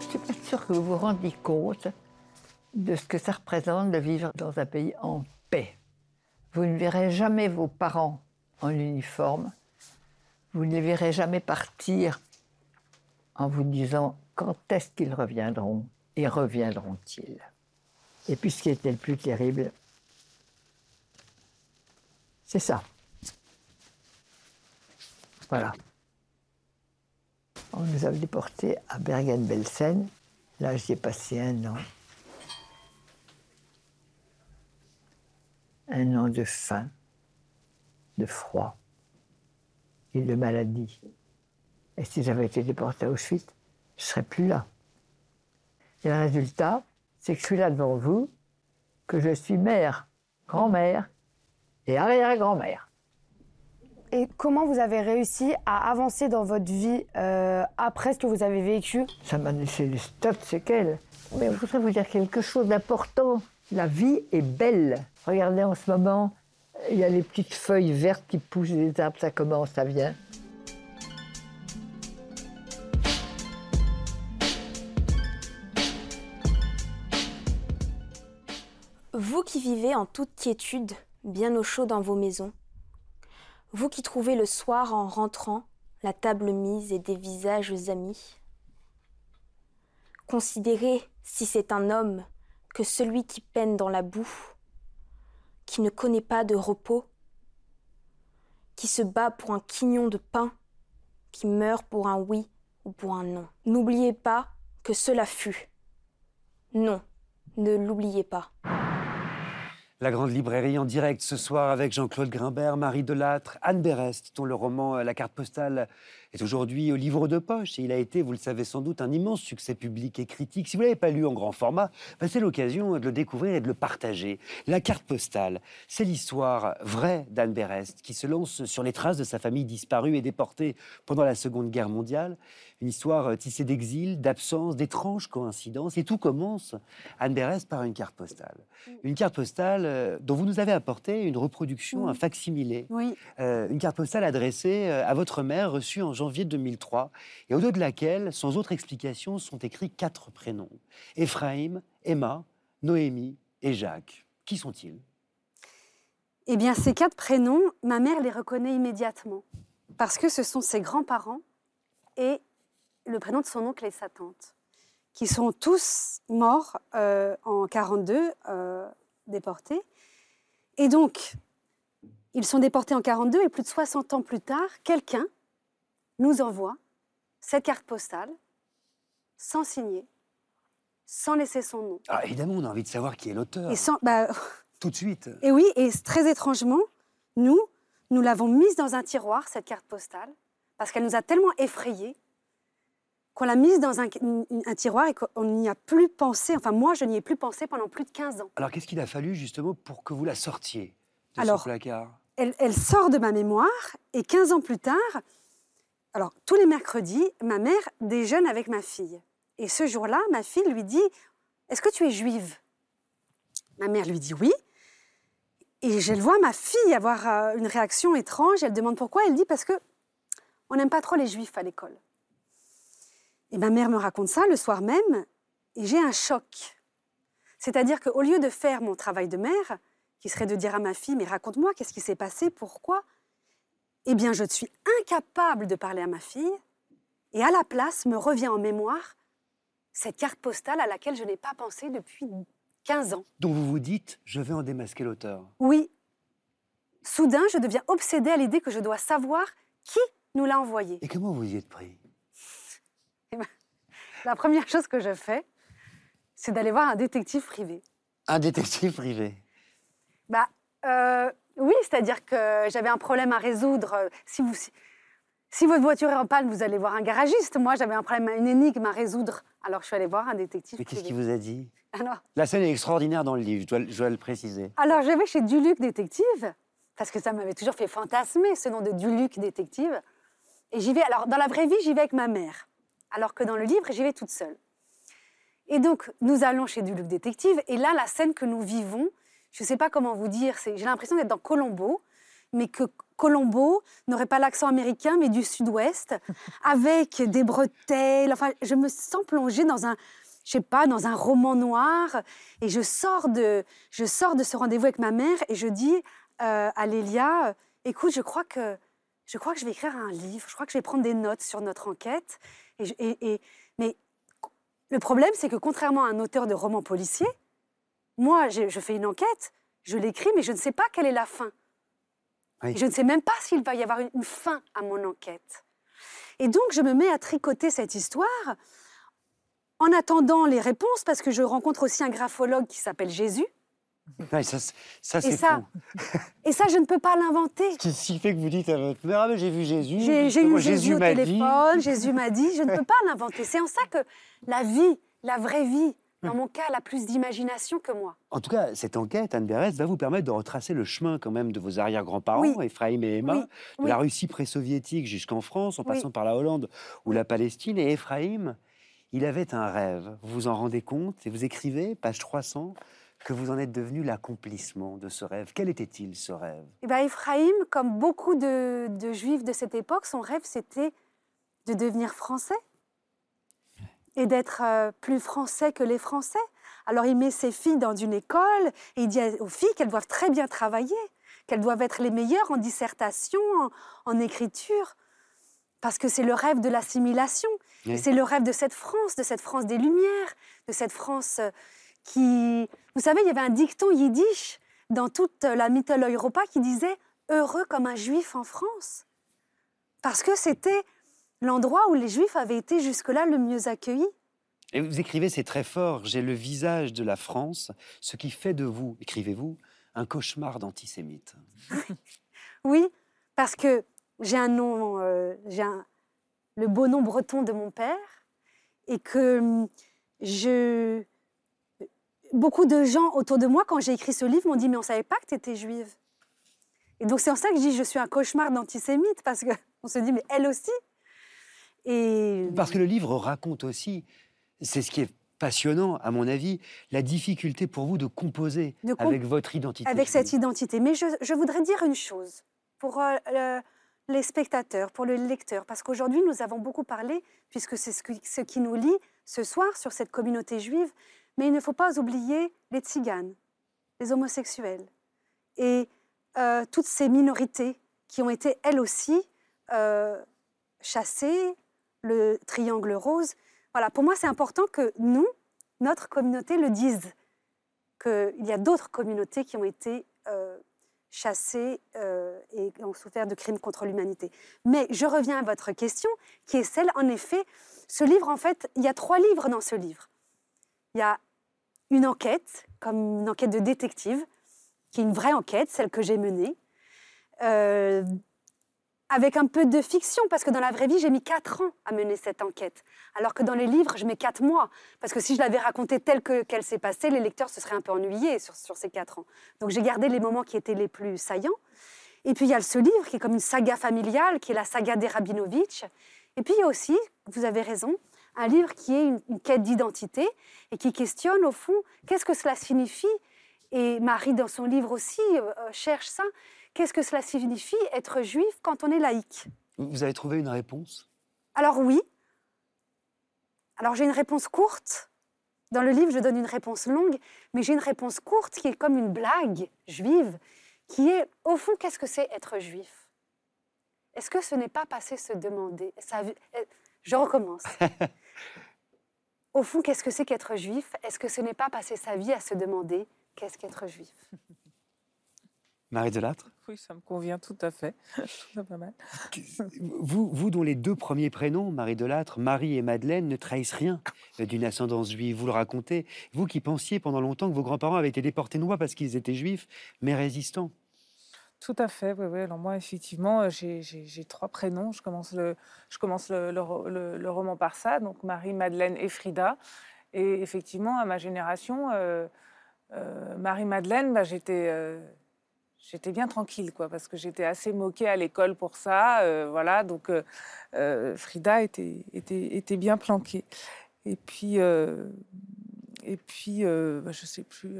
Je suis pas sûre que vous vous rendiez compte de ce que ça représente de vivre dans un pays en paix. Vous ne verrez jamais vos parents en uniforme. Vous ne les verrez jamais partir en vous disant quand est-ce qu'ils reviendront et reviendront-ils? Et puis ce qui était le plus terrible, c'est ça. Voilà. On nous a déportés à Bergen-Belsen. Là, j'y ai passé un an. Un an de faim, de froid et de maladie. Et si j'avais été déporté à Auschwitz, je ne serais plus là. Et le résultat, c'est que je suis là devant vous, que je suis mère, grand-mère et arrière-grand-mère. Et comment vous avez réussi à avancer dans votre vie euh, après ce que vous avez vécu? Ça m'a laissé des tas de séquelles. Mais je voudrais vous dire quelque chose d'important. La vie est belle. Regardez en ce moment, il y a les petites feuilles vertes qui poussent des arbres, ça commence, ça vient. Vous qui vivez en toute quiétude, bien au chaud dans vos maisons, vous qui trouvez le soir en rentrant la table mise et des visages amis, considérez, si c'est un homme, que celui qui peine dans la boue, qui ne connaît pas de repos, qui se bat pour un quignon de pain, qui meurt pour un oui ou pour un non. N'oubliez pas que cela fut Non, ne l'oubliez pas. La Grande Librairie en direct ce soir avec Jean-Claude Grimbert, Marie Delattre, Anne Berest, dont le roman euh, La carte postale est aujourd'hui au livre de poche. Et il a été, vous le savez sans doute, un immense succès public et critique. Si vous ne l'avez pas lu en grand format, bah, c'est l'occasion de le découvrir et de le partager. La carte postale, c'est l'histoire vraie d'Anne Berest qui se lance sur les traces de sa famille disparue et déportée pendant la Seconde Guerre mondiale. Une histoire euh, tissée d'exil, d'absence, d'étranges coïncidences. Et tout commence, Anne Berest, par une carte postale. Une carte postale euh, dont vous nous avez apporté une reproduction, Oui. un facsimilé. Oui. Euh, une carte postale adressée à votre mère, reçue en janvier 2003, et au dos de laquelle, sans autre explication, sont écrits quatre prénoms Ephraim, Emma, Noémie et Jacques. Qui sont-ils? Eh bien, ces quatre prénoms, ma mère les reconnaît immédiatement. Parce que ce sont ses grands-parents et le prénom de son oncle et sa tante, qui sont tous morts euh, en 42, euh, déportés. Et donc, ils sont déportés en 42 et plus de 60 ans plus tard, quelqu'un nous envoie cette carte postale sans signer, sans laisser son nom. ah, Évidemment, on a envie de savoir qui est l'auteur. Et sans, bah, Tout de suite. et oui, et très étrangement, nous, nous l'avons mise dans un tiroir, cette carte postale, parce qu'elle nous a tellement effrayés qu'on l'a mise dans un, un tiroir et qu'on n'y a plus pensé. Enfin, moi, je n'y ai plus pensé pendant plus de 15 ans. Alors, qu'est-ce qu'il a fallu justement pour que vous la sortiez de Alors, ce placard? Elle, elle sort de ma mémoire et 15 ans plus tard, alors tous les mercredis, ma mère déjeune avec ma fille. Et ce jour-là, ma fille lui dit Est-ce que tu es juive? Ma mère lui dit oui. Et je vois ma fille avoir euh, une réaction étrange. Elle demande pourquoi. Elle dit parce que on n'aime pas trop les juifs à l'école. Et ma mère me raconte ça le soir même, et j'ai un choc. C'est-à-dire qu'au lieu de faire mon travail de mère, qui serait de dire à ma fille, mais raconte-moi, qu'est-ce qui s'est passé, pourquoi? Eh bien, je suis incapable de parler à ma fille, et à la place me revient en mémoire cette carte postale à laquelle je n'ai pas pensé depuis 15 ans. dont vous vous dites je vais en démasquer l'auteur. Oui. Soudain, je deviens obsédée à l'idée que je dois savoir qui nous l'a envoyé. Et comment vous y êtes pris? La première chose que je fais, c'est d'aller voir un détective privé. Un détective privé? Bah, euh, oui, c'est-à-dire que j'avais un problème à résoudre. Si, vous, si, si votre voiture est en panne, vous allez voir un garagiste. Moi, j'avais un problème, une énigme à résoudre. Alors, je suis allée voir un détective Mais qu'est-ce qu'il vous a dit? Alors, La scène est extraordinaire dans le livre, je dois, je dois le préciser. alors, je vais chez Duluc Détective, parce que ça m'avait toujours fait fantasmer, ce nom de Duluc Détective. Et j'y vais, alors, dans la vraie vie, j'y vais avec ma mère. Alors que dans le livre, j'y vais toute seule. Et donc, nous allons chez Duluc Détective, et là, la scène que nous vivons, je ne sais pas comment vous dire, j'ai l'impression d'être dans Colombo, mais que Colombo n'aurait pas l'accent américain, mais du sud-ouest, avec des bretelles. Enfin, je me sens plongée dans un, je sais pas, dans un roman noir, et je sors de, je sors de ce rendez-vous avec ma mère, et je dis euh, à Lélia, euh, écoute, je crois que, je crois que je vais écrire un livre, je crois que je vais prendre des notes sur notre enquête, et, je- et- et- mais le problème, c'est que contrairement à un auteur de roman policier, moi, je, fais une enquête, je l'écris, mais je ne sais pas quelle est la fin. Oui. Je ne sais même pas s'il va y avoir une, une fin à mon enquête. Et donc, je me mets à tricoter cette histoire en attendant les réponses, parce que je rencontre aussi un graphologue qui s'appelle Jésus. Ouais, ça, ça Et c'est ça, fou. Et ça, je ne peux pas l'inventer. Ce qui fait que vous dites à votre mère, ah, j'ai vu Jésus. J'ai eu Jésus au dit. téléphone, Jésus m'a dit, je ne peux pas l'inventer. C'est en ça que la vie, la vraie vie, dans mon cas, elle a plus d'imagination que moi. En tout cas, cette enquête, Anne Berès, va vous permettre de retracer le chemin quand même de vos arrière-grands-parents, Oui. Ephraim et Emma, Oui, de oui. la Russie pré-soviétique jusqu'en France, en passant par la Hollande ou la Palestine. Et Ephraim, il avait un rêve. Vous vous en rendez compte et vous écrivez, page 300, que vous en êtes devenu l'accomplissement de ce rêve. Quel était-il ce rêve? Et bien, Ephraim, comme beaucoup de, de juifs de cette époque, son rêve, c'était de devenir français et d'être euh, plus français que les Français. Alors, il met ses filles dans une école et il dit aux filles qu'elles doivent très bien travailler, qu'elles doivent être les meilleures en dissertation, en, en écriture, parce que c'est le rêve de l'assimilation. Oui. C'est le rêve de cette France, de cette France des Lumières, de cette France euh, qui... Vous savez, il y avait un dicton yiddish dans toute la Mythologie Europa qui disait « heureux comme un juif en France ». Parce que c'était l'endroit où les juifs avaient été jusque-là le mieux accueillis. Et vous écrivez, c'est très fort, j'ai le visage de la France, ce qui fait de vous, écrivez-vous, un cauchemar d'antisémite. Oui, parce que j'ai un nom, euh, j'ai un- le beau nom breton de mon père, et que hum, je, beaucoup de gens autour de moi, quand j'ai écrit ce livre, m'ont dit mais on savait pas que tu étais juive. Et donc c'est en ça que je dis je suis un cauchemar d'antisémite parce que on se dit mais elle aussi. Et Parce que le livre raconte aussi, c'est ce qui est passionnant à mon avis, la difficulté pour vous de composer De comp- avec votre identité. avec cette identité. Mais je, je voudrais dire une chose pour euh, le- les spectateurs, pour le lecteur, parce qu'aujourd'hui nous avons beaucoup parlé, puisque c'est ce qui, ce qui nous lie ce soir sur cette communauté juive, mais il ne faut pas oublier les tziganes, les homosexuels et euh, toutes ces minorités qui ont été elles aussi euh, chassées, le triangle rose. Voilà, pour moi c'est important que nous, notre communauté, le dise qu'il y a d'autres communautés qui ont été euh, chassées euh, et ont souffert de crimes contre l'humanité. Mais je reviens à votre question, qui est celle, en effet, ce livre, en fait, il y a trois livres dans ce livre. Il y a une enquête, comme une enquête de détective, qui est une vraie enquête, celle que j'ai menée, euh, avec un peu de fiction, parce que dans la vraie vie, j'ai mis quatre ans à mener cette enquête, alors que dans les livres, je mets quatre mois. Parce que si je l'avais racontée telle que- qu'elle s'est passée, les lecteurs se seraient un peu ennuyés sur, sur ces quatre ans. Donc j'ai gardé les moments qui étaient les plus saillants. Et puis il y a ce livre qui est comme une saga familiale, qui est la saga des Rabinovitch. Et puis il y a aussi, vous avez raison, un livre qui est une, une quête d'identité et qui questionne au fond qu'est-ce que cela signifie? Et Marie, dans son livre aussi, euh, euh, cherche ça. Qu'est-ce que cela signifie être juif quand on est laïque? Vous avez trouvé une réponse? Alors oui. Alors j'ai une réponse courte. Dans le livre, je donne une réponse longue, mais j'ai une réponse courte qui est comme une blague juive, qui est, au fond, qu'est-ce que c'est être juif? Est-ce que ce n'est pas passer se demander? Ça, euh, Je recommence. au fond, qu'est-ce que c'est qu'être juif? Est-ce que ce n'est pas passer sa vie à se demander qu'est-ce qu'être juif? Marie Delattre Oui, ça me convient tout à fait. Pas mal. vous, vous dont les deux premiers prénoms, Marie Delattre, Marie et Madeleine, ne trahissent rien euh, d'une ascendance juive, vous le racontez. Vous qui pensiez pendant longtemps que vos grands-parents avaient été déportés non pas parce qu'ils étaient juifs, mais résistants. Tout à fait, oui, oui. Alors moi, effectivement, euh, j'ai- trois prénoms. Je commence, le, je commence le, le ro- le- le roman par ça, donc Marie, Madeleine et Frida. Et effectivement, à ma génération, euh, euh, Marie-Madeleine, bah, j'étais euh, j'étais bien tranquille, quoi, parce que j'étais assez moquée à l'école pour ça. euh, voilà, donc euh, euh, Frida était, était, était bien planquée. Et puis, euh, et puis bah, je sais plus.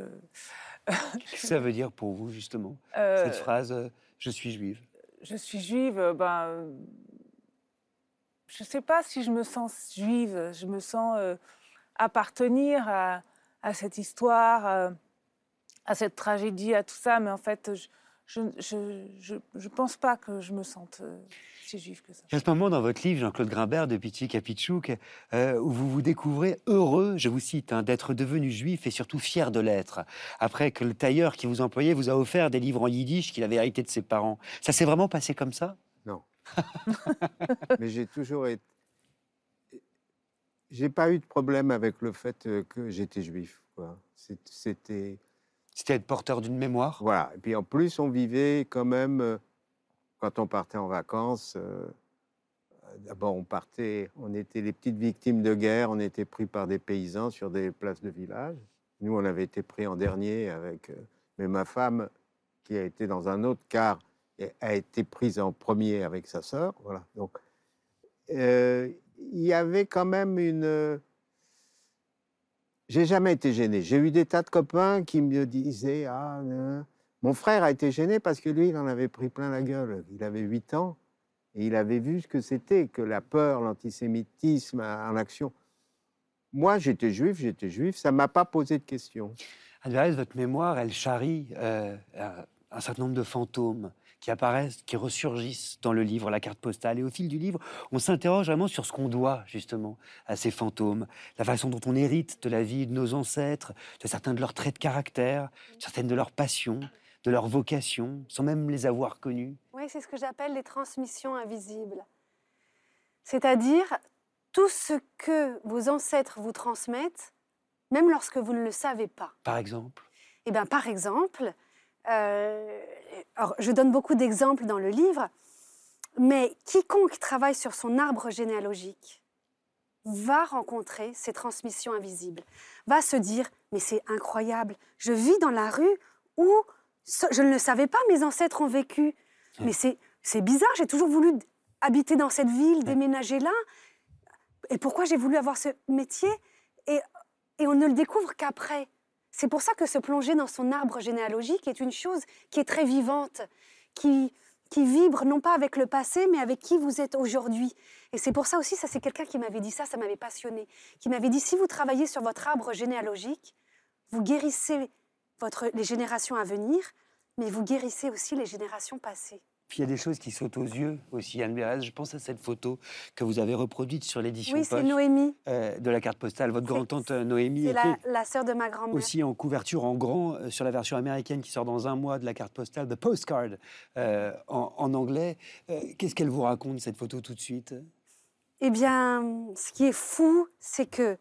Qu'est-ce que ça veut dire pour vous, justement, cette phrase Je suis juive je suis juive, ben, je ne sais pas si je me sens juive, je me sens appartenir à, à cette histoire, à cette tragédie, à tout ça, mais en fait, je ne je, je, je pense pas que je me sente euh, si juive que ça. Il y a ce moment dans votre livre, Jean-Claude Grimbert, de Pitié Kapitchouk, euh, où vous vous découvrez heureux, je vous cite, hein, d'être devenu juif et surtout fier de l'être, après que le tailleur qui vous employait vous a offert des livres en yiddish qu'il avait hérité de ses parents. Ça s'est vraiment passé comme ça? Non. Mais j'ai toujours été. J'ai pas eu de problème avec le fait euh, que j'étais juif. C'était. C'était être porteur d'une mémoire Voilà. Et puis en plus, on vivait quand même. euh, Quand on partait en vacances, euh, d'abord on partait, on était les petites victimes de guerre, on était pris par des paysans sur des places de village. Nous, on avait été pris en dernier avec. euh, mais ma femme, qui a été dans un autre car, a été prise en premier avec sa sœur. Voilà. Donc, il y avait quand même une. Euh, J'ai jamais été gêné. J'ai eu des tas de copains qui me disaient Ah, nan. mon frère a été gêné parce que lui, il en avait pris plein la gueule. Il avait 8 ans et il avait vu ce que c'était que la peur, l'antisémitisme en action. Moi, j'étais juif, j'étais juif, ça m'a pas posé de questions. Adresse, votre mémoire, elle charrie euh, un certain nombre de fantômes qui apparaissent, qui ressurgissent dans le livre, la carte postale. Et au fil du livre, on s'interroge vraiment sur ce qu'on doit justement à ces fantômes, la façon dont on hérite de la vie de nos ancêtres, de certains de leurs traits de caractère, de certaines de leurs passions, de leurs vocations, sans même les avoir connus. Oui, c'est ce que j'appelle les transmissions invisibles. C'est-à-dire, tout ce que vos ancêtres vous transmettent, même lorsque vous ne le savez pas. Par exemple? Eh bien, par exemple, alors, je donne beaucoup d'exemples dans le livre, mais quiconque travaille sur son arbre généalogique va rencontrer ces transmissions invisibles, va se dire, mais c'est incroyable, je vis dans la rue où je ne le savais pas, mes ancêtres ont vécu. Mais c'est c'est bizarre, j'ai toujours voulu habiter dans cette ville, déménager là. Et pourquoi j'ai voulu avoir ce métier? Et, et on ne le découvre qu'après. C'est pour ça que se plonger dans son arbre généalogique est une chose qui est très vivante, qui, qui vibre non pas avec le passé, mais avec qui vous êtes aujourd'hui. Et c'est pour ça aussi, ça c'est quelqu'un qui m'avait dit ça, ça m'avait passionné, qui m'avait dit si vous travaillez sur votre arbre généalogique, vous guérissez les générations à venir, mais vous guérissez aussi les générations passées. Puis il y a des choses qui sautent aux yeux aussi, Anne Bérez. Je pense à cette photo que vous avez reproduite sur l'édition Oui, c'est Poche, Noémie, euh, de la carte postale. Votre grand-tante euh, Noémie c'est la, la sœur de ma grand-mère. aussi en couverture en grand euh, sur la version américaine qui sort dans un mois de la carte postale, The Postcard, euh, en, en anglais. Qu'est-ce qu'elle vous raconte, cette photo, tout de suite? Eh bien, ce qui est fou, c'est que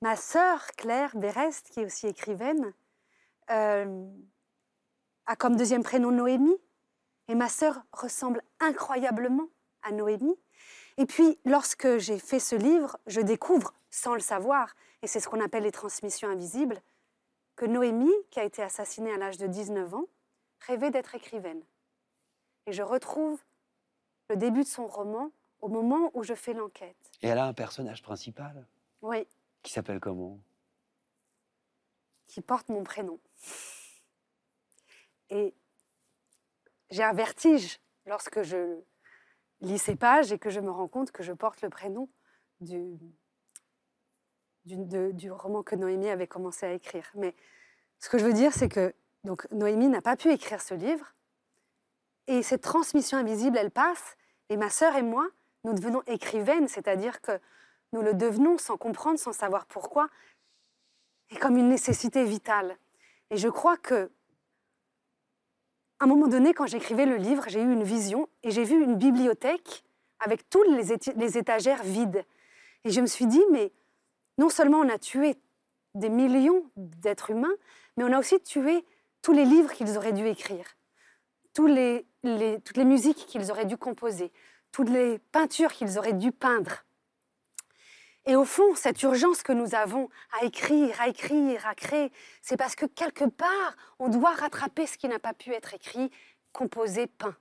ma sœur Claire Berest, qui est aussi écrivaine, a comme deuxième prénom Noémie. Et ma sœur ressemble incroyablement à Noémie. Et puis, lorsque j'ai fait ce livre, je découvre, sans le savoir, et c'est ce qu'on appelle les transmissions invisibles, que Noémie, qui a été assassinée à l'âge de 19 ans, rêvait d'être écrivaine. Et je retrouve le début de son roman au moment où je fais l'enquête. Et elle a un personnage principal Oui, qui s'appelle comment? Qui porte mon prénom. Et j'ai un vertige lorsque je lis ces pages et que je me rends compte que je porte le prénom du, du, roman que Noémie avait commencé à écrire. Mais ce que je veux dire, c'est que donc, Noémie n'a pas pu écrire ce livre. Et cette transmission invisible, elle passe. Et ma sœur et moi, nous devenons écrivaines, c'est-à-dire que nous le devenons sans comprendre, sans savoir pourquoi, et comme une nécessité vitale. Et je crois que, à un moment donné, quand j'écrivais le livre, j'ai eu une vision et j'ai vu une bibliothèque avec toutes les, étagères vides. Et je me suis dit, mais non seulement on a tué des millions d'êtres humains, mais on a aussi tué tous les livres qu'ils auraient dû écrire, toutes les musiques qu'ils auraient dû composer, toutes les peintures qu'ils auraient dû peindre. Et au fond, cette urgence que nous avons à écrire, à écrire, à créer, c'est parce que quelque part, on doit rattraper ce qui n'a pas pu être écrit, composé, peint.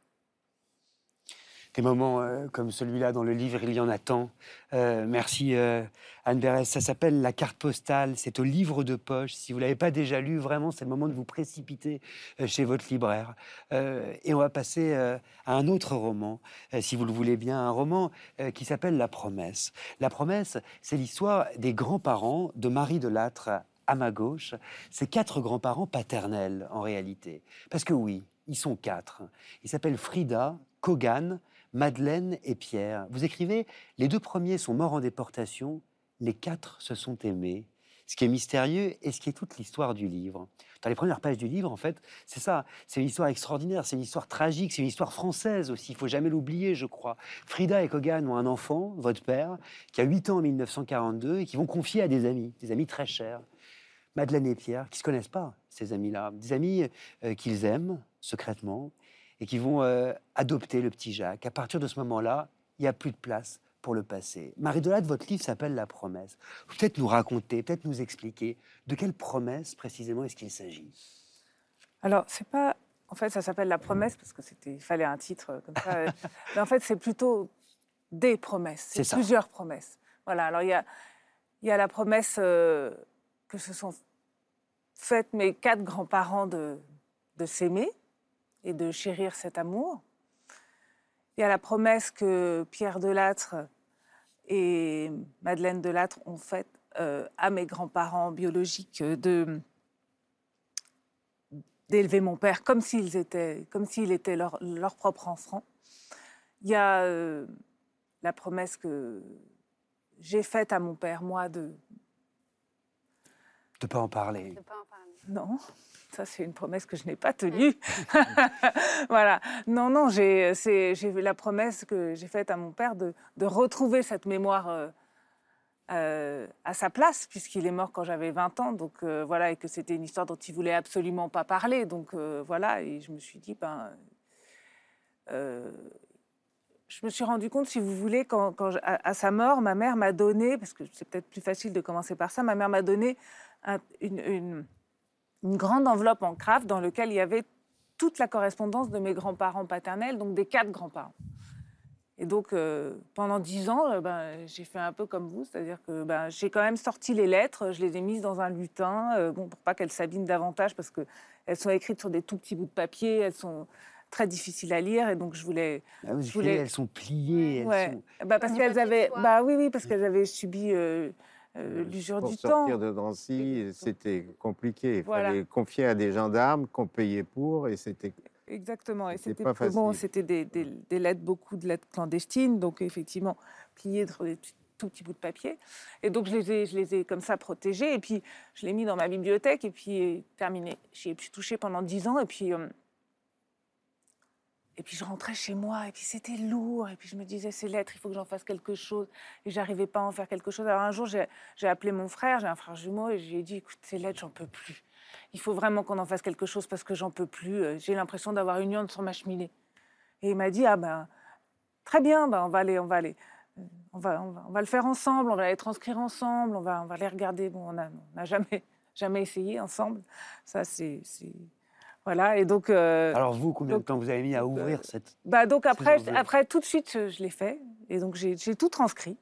Des moments euh, comme celui-là dans le livre, il y en a tant. Euh, merci euh, Anne Berès. Ça s'appelle La carte postale. C'est au livre de poche. Si vous ne l'avez pas déjà lu, vraiment, c'est le moment de vous précipiter chez votre libraire. Et on va passer à un autre roman, si vous le voulez bien, un roman qui s'appelle La promesse. La promesse, c'est l'histoire des grands-parents de Marie de Lattre à ma gauche. Ces quatre grands-parents paternels, en réalité. Parce que oui, ils sont quatre. Ils s'appellent Frida, Kogan, Madeleine et Pierre. Vous écrivez, les deux premiers sont morts en déportation, les quatre se sont aimés. Ce qui est mystérieux et ce qui est toute l'histoire du livre. Dans les premières pages du livre, en fait, c'est ça. C'est une histoire extraordinaire, c'est une histoire tragique, c'est une histoire française aussi. Il faut jamais l'oublier, je crois. Frida et Kogan ont un enfant, votre père, qui a 8 ans en 1942 et qui vont confier à des amis, des amis très chers. Madeleine et Pierre, qui ne se connaissent pas, ces amis-là. Des amis euh, qu'ils aiment secrètement et qui vont euh, adopter le petit Jacques. À partir de ce moment-là, il n'y a plus de place pour le passé. Marie Delade, votre livre s'appelle La promesse. Peut-être nous raconter, peut-être nous expliquer de quelle promesse précisément est-ce qu'il s'agit? Alors, c'est pas. En fait, ça s'appelle La promesse parce que c'était, il fallait un titre euh, comme ça. Mais en fait, c'est plutôt des promesses. C'est ça. plusieurs promesses. Voilà. Alors, il y a, y a la promesse euh, que se sont faites mes quatre grands-parents de, de s'aimer et de chérir cet amour. Il y a la promesse que Pierre Delattre et Madeleine Delattre ont faite euh, à mes grands-parents biologiques euh, de d'élever mon père comme s'ils étaient, comme s'il était leur, leur propre enfant. Il y a euh, la promesse que j'ai faite à mon père, moi, de De pas en parler. Je peux pas en parler. non. Ça, c'est une promesse que je n'ai pas tenue. voilà. Non, non, j'ai c'est- j'ai la promesse que j'ai faite à mon père de, de retrouver cette mémoire euh, euh, à sa place, puisqu'il est mort quand j'avais 20 ans, donc euh, voilà, et que c'était une histoire dont il voulait absolument pas parler. Donc euh, voilà, et je me suis dit, ben, euh, je me suis rendu compte, si vous voulez, quand, quand je- à, à sa mort, ma mère m'a donné, parce que c'est peut-être plus facile de commencer par ça, ma mère m'a donné un- une, une- une grande enveloppe en craft dans laquelle il y avait toute la correspondance de mes grands-parents paternels, donc des quatre grands-parents. Et donc, euh, pendant dix ans, euh, ben, j'ai fait un peu comme vous, c'est-à-dire que ben, j'ai quand même sorti les lettres, je les ai mises dans un lutin, euh, bon, pour pas qu'elles s'abîment davantage, parce qu'elles sont écrites sur des tout petits bouts de papier, elles sont très difficiles à lire, et donc je voulais... Ah, vous je voulais- elles sont pliées. elles Ouais. sont- Bah, parce qu'elles avaient... Bah oui, oui, parce qu'elles avaient subi euh, euh, l'usure Pour du temps. sortir de Drancy, c'était compliqué. Il Voilà. fallait confier à des gendarmes qu'on payait pour et c'était Exactement. Et C'était bon, c'était des, des- des lettres, beaucoup de lettres clandestines, donc effectivement pliées sur des tout petits bouts de papier. Et donc je les ai, je les ai comme ça protégées. Et puis je l'ai mis dans ma bibliothèque et puis euh, terminé. J'y ai pu toucher pendant dix ans et puis. euh, et puis je rentrais chez moi et puis c'était lourd et puis je me disais ces lettres il faut que j'en fasse quelque chose et j'arrivais pas à en faire quelque chose. Alors un jour j'ai j'ai appelé mon frère, j'ai un frère jumeau et je lui ai dit écoute ces lettres j'en peux plus. Il faut vraiment qu'on en fasse quelque chose parce que j'en peux plus. Euh, J'ai l'impression d'avoir une lionne sur ma cheminée. Et il m'a dit ah ben très bien, ben, on va aller, on va aller, on va, on va, le faire ensemble, on va les transcrire ensemble, on va, on va les regarder. Bon, on n'a jamais, jamais essayé ensemble. Ça c'est- voilà. Et donc, euh, Alors vous, combien de temps vous avez mis à ouvrir cette... bah donc après, après tout de suite, je, je l'ai fait. Et donc j'ai tout transcrit.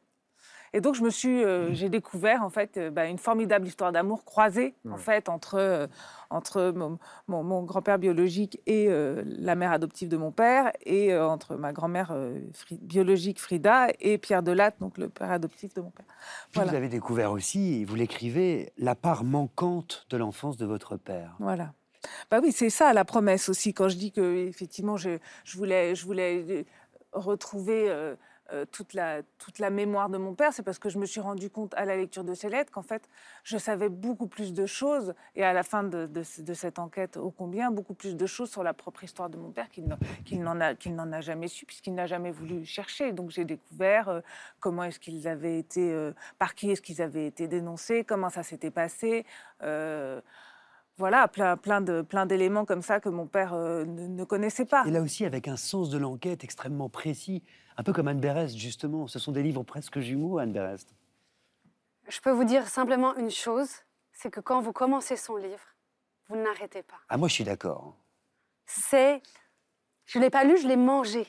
Et donc je me suis, euh, j'ai découvert en fait euh, bah, une formidable histoire d'amour croisée en fait entre euh, entre mon, mon- mon grand-père biologique et euh, la mère adoptive de mon père et euh, entre ma grand-mère euh, Fri- biologique Frida et Pierre Delatte, donc le père adoptif de mon père. Voilà. Vous avez découvert aussi, vous l'écrivez, la part manquante de l'enfance de votre père. Voilà. Bah oui, c'est ça la promesse aussi. Quand je dis que effectivement, je, voulais, euh, retrouver euh, euh, toute la mémoire de mon père, c'est parce que je me suis rendu compte à la lecture de ces lettres qu'en fait, je savais beaucoup plus de choses et à la fin de, de ce- de cette enquête, ô combien beaucoup plus de choses sur la propre histoire de mon père qu'il n'en- a jamais su puisqu'il n'a jamais voulu chercher. Donc j'ai découvert comment est-ce qu'ils avaient été, par qui est-ce qu'ils avaient été dénoncés, comment ça s'était passé. Voilà, plein, plein de plein d'éléments comme ça que mon père euh, ne, ne connaissait pas. Et là aussi, avec un sens de l'enquête extrêmement précis, un peu comme Anne Berest, justement. Ce sont des livres presque jumeaux, Anne Berest. Je peux vous dire simplement une chose, c'est que quand vous commencez son livre, vous n'arrêtez pas. Ah, moi, je suis d'accord. C'est, je l'ai pas lu, je l'ai mangé,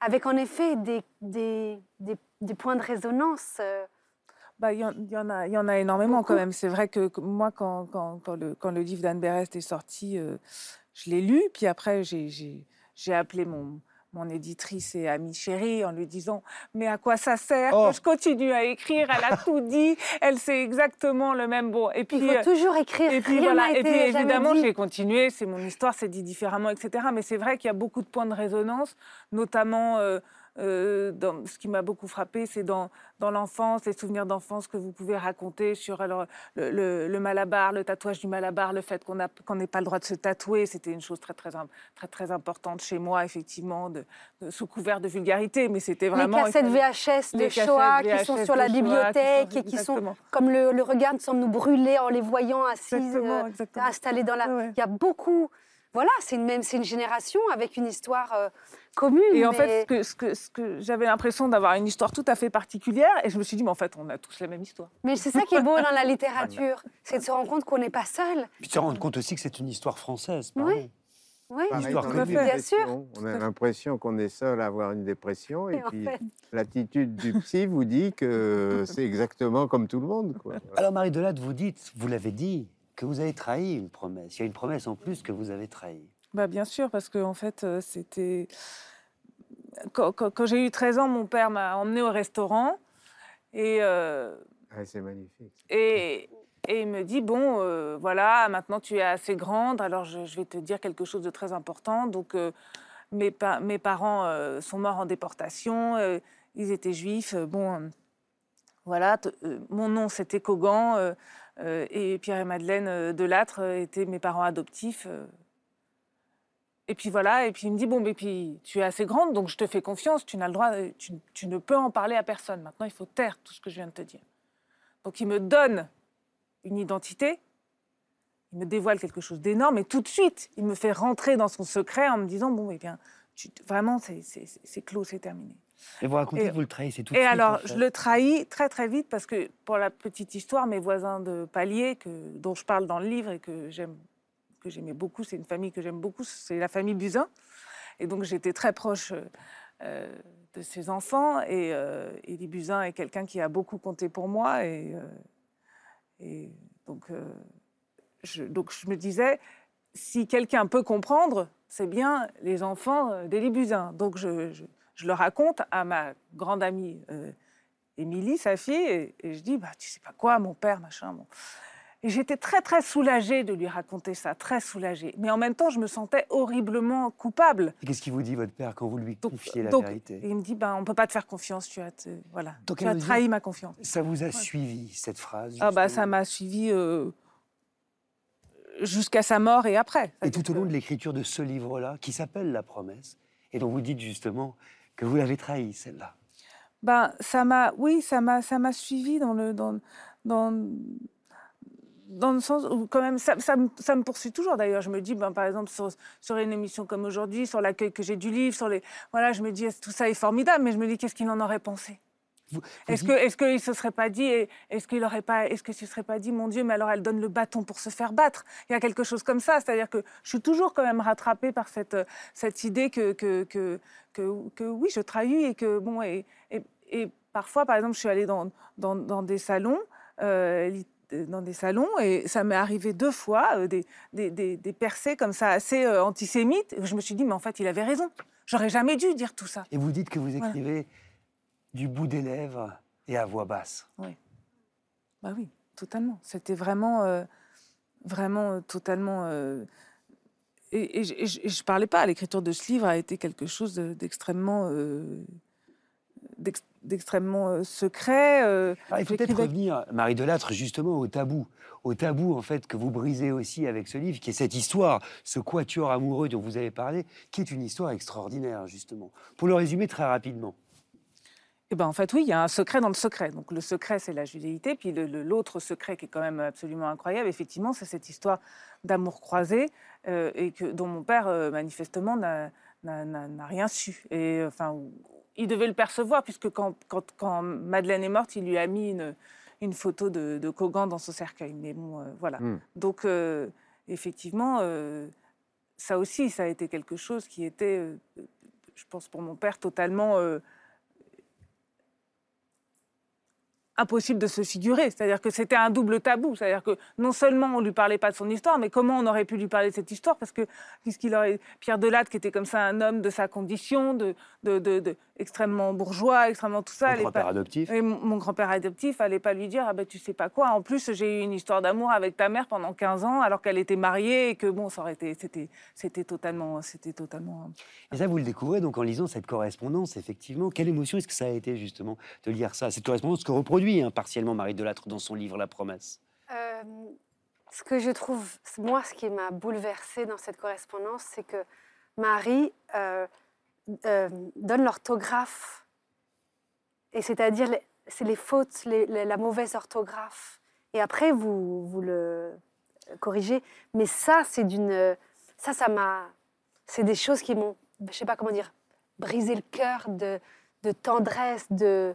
avec en effet des, des, des, des points de résonance. euh, Bah, il y, en- il y en a, il y en a énormément quand même. C'est vrai que que moi, quand, quand, quand le, quand le livre d'Anne Berest est sorti, euh, je l'ai lu. Puis après, j'ai- appelé mon, mon éditrice et amie chérie en lui disant Mais à quoi ça sert Oh. que je continue à écrire? Elle a tout dit. Elle sait exactement le même. Bon, et puis. Il faut euh, toujours écrire. Et puis rien voilà, n'a et puis évidemment, j'ai continué, c'est mon histoire, c'est dit différemment, etc. Mais c'est vrai qu'il y a beaucoup de points de résonance, notamment euh, euh, dans, ce qui m'a beaucoup frappé, c'est dans, dans l'enfance, les souvenirs d'enfance que vous pouvez raconter sur alors, le, le- le malabar, le tatouage du malabar, le fait qu'on qu'on n'ait pas le droit de se tatouer, c'était une chose très très, très, très importante chez moi, effectivement, de, de- sous couvert de vulgarité, mais c'était vraiment... les cassettes VHS de Shoah qui sont sur la de Shoah, qui sont- bibliothèque et qui sont, comme le, le regard semble nous brûler en les voyant assises, Exactement, euh, installées dans la. Ouais. Il y a beaucoup. Voilà, c'est une même, c'est une génération avec une histoire euh, commune. Et en fait, ce que, ce que, ce que j'avais l'impression d'avoir une histoire tout à fait particulière, et je me suis dit, mais en fait, on a tous la même histoire. mais c'est ça qui est beau dans la littérature, c'est de se rendre compte qu'on n'est pas seul. Puis de se rendre compte aussi que c'est une histoire française. Oui. pardon. Oui, Bien sûr. On a l'impression qu'on est seul à avoir une dépression et puis fait- l'attitude du psy vous dit que c'est exactement comme tout le monde. Quoi. Alors, Marie Delatte, vous dites, vous l'avez dit, que vous avez trahi une promesse. Il y a une promesse en plus que vous avez trahie. Bah, bien sûr, parce que en fait, euh, c'était. Quand, quand- quand j'ai eu 13 ans, mon père m'a emmené au restaurant et, euh, Ah, c'est magnifique. et, et il me dit Bon, euh, voilà, maintenant tu es assez grande, alors je, je vais te dire quelque chose de très important. Donc, euh, mes, pa- mes parents euh, sont morts en déportation, euh, ils étaient juifs. euh, bon, euh, voilà, euh, mon nom c'était Cogan euh, et Pierre et Madeleine euh, Delattre euh, étaient mes parents adoptifs. euh, et puis voilà, et puis il me dit bon, mais puis tu es assez grande, donc je te fais confiance. Tu n'as le droit, tu, ne peux en parler à personne. Maintenant, il faut taire tout ce que je viens de te dire. Donc il me donne une identité, il me dévoile quelque chose d'énorme, et tout de suite, il me fait rentrer dans son secret en me disant, bon, eh bien, vraiment, c'est clos, c'est terminé. Et vous racontez Et- que vous le trahissez tout de Et suite. alors, en fait. je le trahis très très vite parce que, pour la petite histoire, mes voisins de palier, que, dont je parle dans le livre et que j'aime, que j'aimais beaucoup, c'est une famille que j'aime beaucoup, c'est la famille Buzyn. Et donc, j'étais très proche euh, de ses enfants. Et euh, Élie Buzyn est quelqu'un qui a beaucoup compté pour moi. Et, euh, et donc, euh, je, donc, je me disais, si quelqu'un peut comprendre, c'est bien les enfants d'Élie Buzyn. Donc, je, je- je le raconte à ma grande amie euh, Émilie, sa fille, et, et je dis, bah, tu sais pas quoi, mon père, machin. Bon. Et j'étais très, très soulagée de lui raconter ça, très soulagée. Mais en même temps, je me sentais horriblement coupable. Et Qu'est-ce qu'il vous dit, votre père, quand vous lui Donc- confiez la donc, vérité? il me dit, ben, on peut pas te faire confiance, tu as, te- voilà, tu as trahi ma confiance. Ça vous a suivi, cette phrase Ah bah ça m'a suivi euh, jusqu'à sa mort et après. Et tout au long de l'écriture de ce livre-là, qui s'appelle La promesse, et dont vous dites justement que vous l'avez trahi, celle-là. Ben, ça m'a, oui, ça m'a, ça m'a suivi dans le, dans, dans, dans le sens où quand même, ça, ça me, ça me poursuit toujours. D'ailleurs, je me dis, ben, par exemple, sur, sur une émission comme aujourd'hui, sur l'accueil que j'ai du livre, sur les, voilà, je me dis, tout ça est formidable, mais je me dis, qu'est-ce qu'il en aurait pensé? Est-ce que, est-ce qu'il se serait pas dit, est-ce qu'il aurait pas, est-ce que se serait pas dit, mon Dieu, mais alors elle donne le bâton pour se faire battre Il y a quelque chose comme ça, c'est-à-dire que je suis toujours quand même rattrapée par cette, cette idée que, que, que, que, que oui, je trahis et que bon et, et, et parfois, par exemple, je suis allée dans, dans, dans des salons. euh, dans des salons et ça m'est arrivé deux fois euh, des, des, des, des percées comme ça assez euh, antisémites je me suis dit mais en fait il avait raison j'aurais jamais dû dire tout ça Et vous dites que vous Voilà. Du bout des lèvres et à voix basse. Bah oui, totalement. C'était vraiment, euh, vraiment euh, totalement. euh, et, et je- et je- et je parlais pas. L'écriture de ce livre a été quelque chose de- d'extrêmement, d'ex- d'extrêmement secret. Alors, il faut peut-être revenir, Marie Delattre, justement au tabou. Au tabou, en fait, que vous brisez aussi avec ce livre, qui est cette histoire, ce quatuor amoureux dont vous avez parlé, qui est une histoire extraordinaire, justement. Pour le résumer très rapidement. Eh ben, en fait, oui, il y a un secret dans le secret. Donc, le secret, c'est la judéité. Puis, l'autre secret qui est quand même absolument incroyable, effectivement, c'est cette histoire d'amour croisé euh, et que, dont mon père, euh, manifestement, n'a- rien su. Et euh, enfin, il devait le percevoir, puisque quand, quand, quand Madeleine est morte, il lui a mis une, une photo de, de Kogan dans son cercueil. Mais bon, euh, voilà. Hmm. Donc, effectivement, ça aussi, ça a été quelque chose qui était, je pense, pour mon père, totalement. euh, impossible de se figurer. C'est-à-dire que c'était un double tabou. C'est-à-dire que non seulement on lui parlait pas de son histoire, mais comment on aurait pu lui parler de cette histoire? Parce que puisqu'il aurait Pierre Delatte, qui était comme ça un homme de sa condition, de, de, de- de- extrêmement bourgeois, extrêmement tout ça, allait grand-père pas- adoptif. et mon mon grand-père adoptif, fallait pas lui dire ah ben tu sais pas quoi. En plus, j'ai eu une histoire d'amour avec ta mère pendant 15 ans alors qu'elle était mariée et que bon, ça aurait été c'était c'était totalement c'était totalement Et ça, vous le découvrez donc en lisant cette correspondance, effectivement. Quelle émotion est-ce que ça a été, justement, de lire ça? Cette correspondance que reproduit hein, partiellement Marie Delattre dans son livre La promesse. Euh, ce que je trouve, moi, ce qui m'a bouleversée dans cette correspondance, c'est que Marie euh, euh, donne l'orthographe, et c'est-à-dire c'est les fautes, la mauvaise orthographe. Et après, vous, vous le corrigez. Mais ça, c'est d'une, ça, ça m'a, c'est des choses qui m'ont, je sais pas comment dire, brisé le cœur de, de tendresse, de.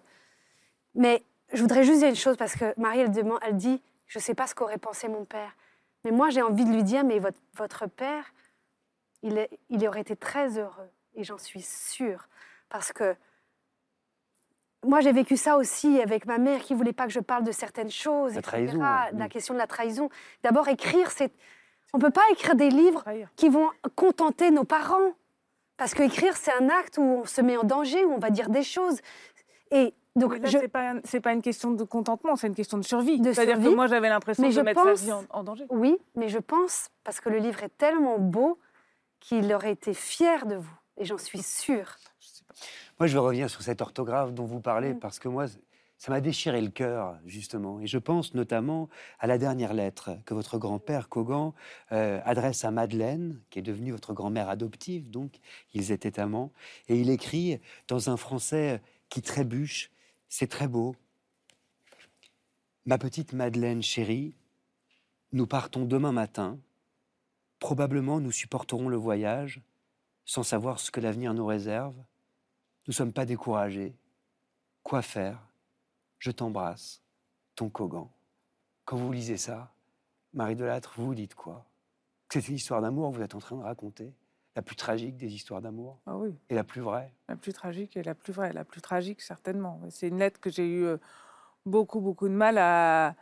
Mais je voudrais juste dire une chose parce que Marie, elle, demande, elle dit Je ne sais pas ce qu'aurait pensé mon père. Mais moi, j'ai envie de lui dire Mais votre, votre père, il, est, il aurait été très heureux. Et j'en suis sûre. Parce que moi, j'ai vécu ça aussi avec ma mère qui voulait pas que je parle de certaines choses. La etc. trahison. La question de la trahison. D'abord, écrire, c'est. On ne peut pas écrire des livres qui vont contenter nos parents. Parce que écrire, c'est un acte où on se met en danger, où on va dire des choses. Et donc, Mais là, je, c'est pas un- c'est pas une question de contentement, c'est une question de survie. C'est-à-dire que moi j'avais l'impression de je mettre pense- sa vie en, en danger. Oui, mais je pense, parce que le livre est tellement beau, qu'il aurait été fier de vous. Et j'en suis sûre. Je sais pas. Moi, je vais revenir sur cette orthographe dont vous parlez, Mm. parce que moi, ça m'a déchiré le cœur, justement. Et je pense notamment à la dernière lettre que votre grand-père, Kogan, euh, adresse à Madeleine, qui est devenue votre grand-mère adoptive, donc ils étaient amants. Et il écrit dans un français qui trébuche, c'est très beau. Ma petite Madeleine chérie, nous partons demain matin. Probablement nous supporterons le voyage sans savoir ce que l'avenir nous réserve. Nous ne sommes pas découragés. Quoi faire? Je t'embrasse, ton Kogan. Quand vous lisez ça, Marie Delattre, vous dites quoi? C'est une histoire d'amour que vous êtes en train de raconter La plus tragique des histoires d'amour Ah oui, Et la plus vraie la plus tragique et la plus vraie. La plus tragique, certainement. C'est une lettre que j'ai eu euh, beaucoup, beaucoup de mal à,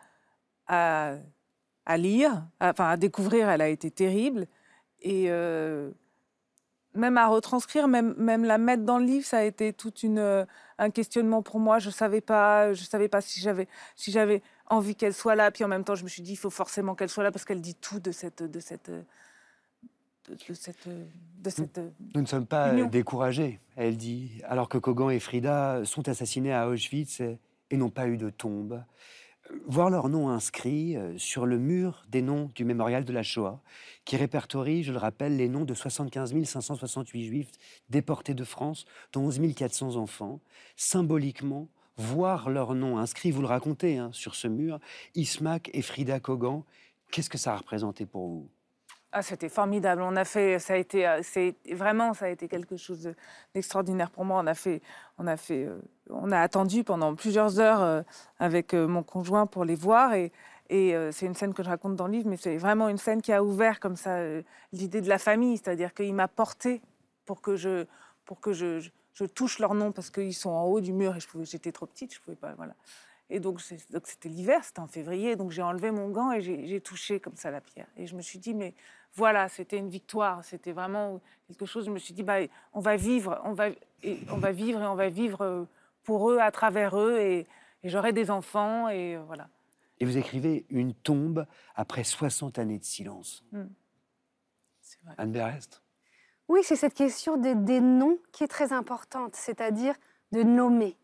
à, à lire, à- enfin à découvrir. Elle a été terrible. Et euh, même à retranscrire, même, même la mettre dans le livre, ça a été tout une, euh, un questionnement pour moi. Je savais pas, je savais pas si j'avais, si j'avais envie qu'elle soit là. Puis en même temps, je me suis dit, il faut forcément qu'elle soit là parce qu'elle dit tout de cette, de cette, de, de cette, de cette. Nous ne sommes pas Union. découragés, elle dit, alors que Kogan et Frida sont assassinés à Auschwitz et, n'ont pas eu de tombe. Voir leurs noms inscrits euh, sur le mur des noms du mémorial de la Shoah, qui répertorie, je le rappelle, les noms de 75 568 juifs déportés de France, dont 11 400 enfants, symboliquement, voir leurs noms inscrits, vous le racontez hein, sur ce mur, Ismac et Frida Kogan, qu'est-ce que ça a représenté pour vous? Ah, c'était formidable. On a fait, ça a été, euh, c'est vraiment, ça a été quelque chose de- d'extraordinaire pour moi. On a fait, on a fait, euh, on a attendu pendant plusieurs heures euh, avec mon conjoint pour les voir et. C'est une scène que je raconte dans le livre, mais c'est vraiment une scène qui a ouvert comme ça l'idée de la famille, c'est-à-dire qu'il m'a porté pour que je, pour que je, touche leur nom parce qu'ils sont en haut du mur et j'étais trop petite, je pouvais pas, voilà. Et donc c'était l'hiver, c'était en février, donc j'ai enlevé mon gant et j'ai touché comme ça la pierre. Et je me suis dit, mais voilà, c'était une victoire, c'était vraiment quelque chose. Je me suis dit, bah, on va vivre, on va, et on va vivre et on va vivre euh, pour eux, à travers eux, et, et j'aurai des enfants, et euh, voilà. Et vous écrivez une tombe après 60 années de silence. C'est vrai. Anne Berest? Oui, c'est cette question des, des noms qui est très importante, c'est-à-dire de nommer.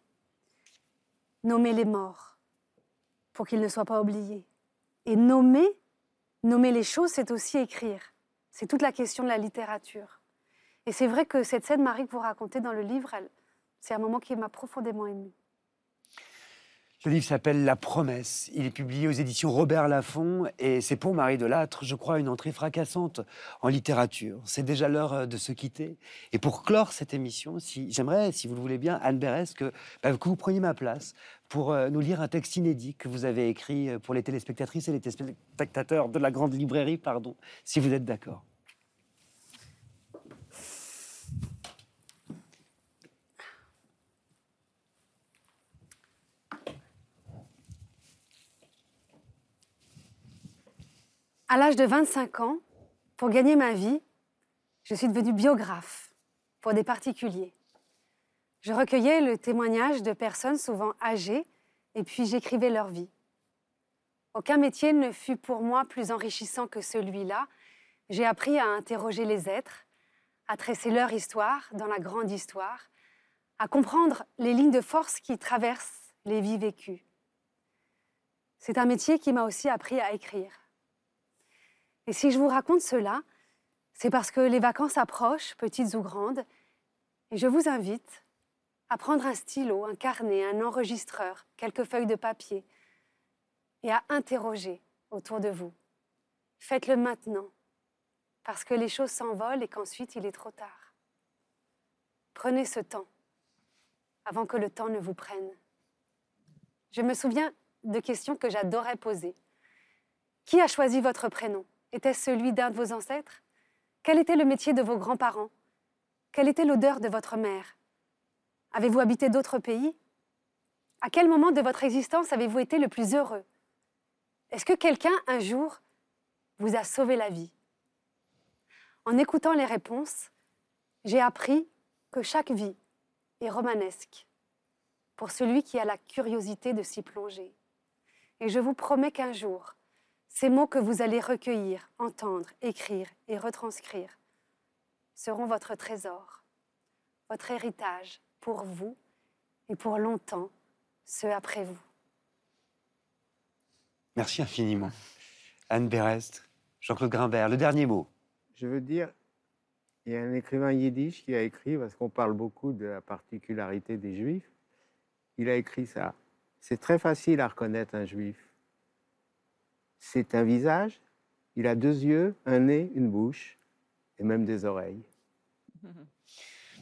Nommer les morts pour qu'ils ne soient pas oubliés. Et nommer, nommer les choses, c'est aussi écrire. C'est toute la question de la littérature. Et c'est vrai que cette scène, Marie, que vous racontez dans le livre, c'est un moment qui m'a profondément émue. Le livre s'appelle La promesse. Il est publié aux éditions Robert Laffont et c'est pour Marie Delattre, je crois, une entrée fracassante en littérature. C'est déjà l'heure euh, de se quitter. Et pour clore cette émission, si, j'aimerais, si vous le voulez bien, Anne Berès, que, bah, que vous preniez ma place pour euh, nous lire un texte inédit que vous avez écrit euh, pour les téléspectatrices et les téléspectateurs de la grande librairie, pardon, si vous êtes d'accord. À l'âge de 25 ans, pour gagner ma vie, je suis devenue biographe pour des particuliers. Je recueillais le témoignage de personnes souvent âgées et puis j'écrivais leur vie. Aucun métier ne fut pour moi plus enrichissant que celui-là. J'ai appris à interroger les êtres, à tresser leur histoire dans la grande histoire, à comprendre les lignes de force qui traversent les vies vécues. C'est un métier qui m'a aussi appris à écrire. Et si je vous raconte cela, c'est parce que les vacances approchent, petites ou grandes, et je vous invite à prendre un stylo, un carnet, un enregistreur, quelques feuilles de papier, et à interroger autour de vous. Faites-le maintenant, parce que les choses s'envolent et qu'ensuite il est trop tard. Prenez ce temps, avant que le temps ne vous prenne. Je me souviens de questions que j'adorais poser. Qui a choisi votre prénom? Était-ce celui d'un de vos ancêtres? Quel était le métier de vos grands-parents? Quelle était l'odeur de votre mère? Avez-vous habité d'autres pays? À quel moment de votre existence avez-vous été le plus heureux? Est-ce que quelqu'un, un jour, vous a sauvé la vie? En écoutant les réponses, j'ai appris que chaque vie est romanesque pour celui qui a la curiosité de s'y plonger. Et je vous promets qu'un jour, ces mots que vous allez recueillir, entendre, écrire et retranscrire seront votre trésor, votre héritage pour vous et pour longtemps, ceux après vous. Merci infiniment. Anne Berest, Jean-Claude Grimbert, le dernier mot. Je veux dire, il y a un écrivain yiddish qui a écrit, parce qu'on parle beaucoup de la particularité des juifs, il a écrit ça. C'est très facile à reconnaître un juif. C'est un visage, il a deux yeux, un nez, une bouche et même des oreilles.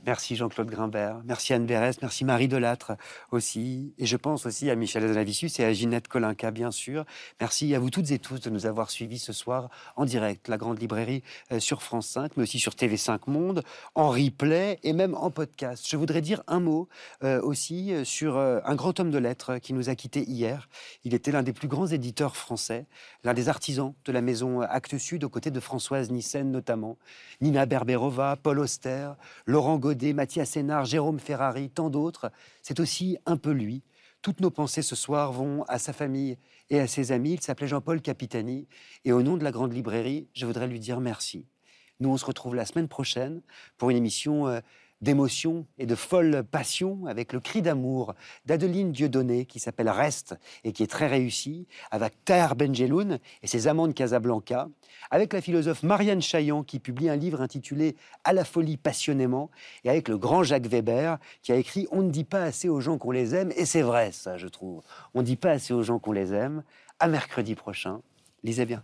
Merci Jean-Claude Grimbert, merci Anne Berès, merci Marie Delattre aussi. Et je pense aussi à Michel Azanavicius et à Ginette Kolinka, bien sûr. Merci à vous toutes et tous de nous avoir suivis ce soir en direct, la Grande Librairie euh, sur France 5, mais aussi sur TV5 Monde, en replay et même en podcast. Je voudrais dire un mot euh, aussi euh, sur un grand homme de lettres qui nous a quittés hier. Il était l'un des plus grands éditeurs français, l'un des artisans de la maison Actes Sud, aux côtés de Françoise Nissen notamment, Nina Berberova, Paul Auster, Laurent Mathias Sénard, Jérôme Ferrari, tant d'autres. C'est aussi un peu lui. Toutes nos pensées ce soir vont à sa famille et à ses amis. Il s'appelait Jean-Paul Capitani. Et au nom de la Grande Librairie, je voudrais lui dire merci. Nous, on se retrouve la semaine prochaine pour une émission euh, d'émotion et de folle passion avec le cri d'amour d'Adeline Dieudonné qui s'appelle Reste et qui est très réussi, avec Ter Benjeloun et ses amants de Casablanca, avec la philosophe Marianne Chaillan qui publie un livre intitulé À la folie passionnément et avec le grand Jacques Weber qui a écrit On ne dit pas assez aux gens qu'on les aime et c'est vrai ça je trouve. On ne dit pas assez aux gens qu'on les aime. À mercredi prochain. Lisez bien.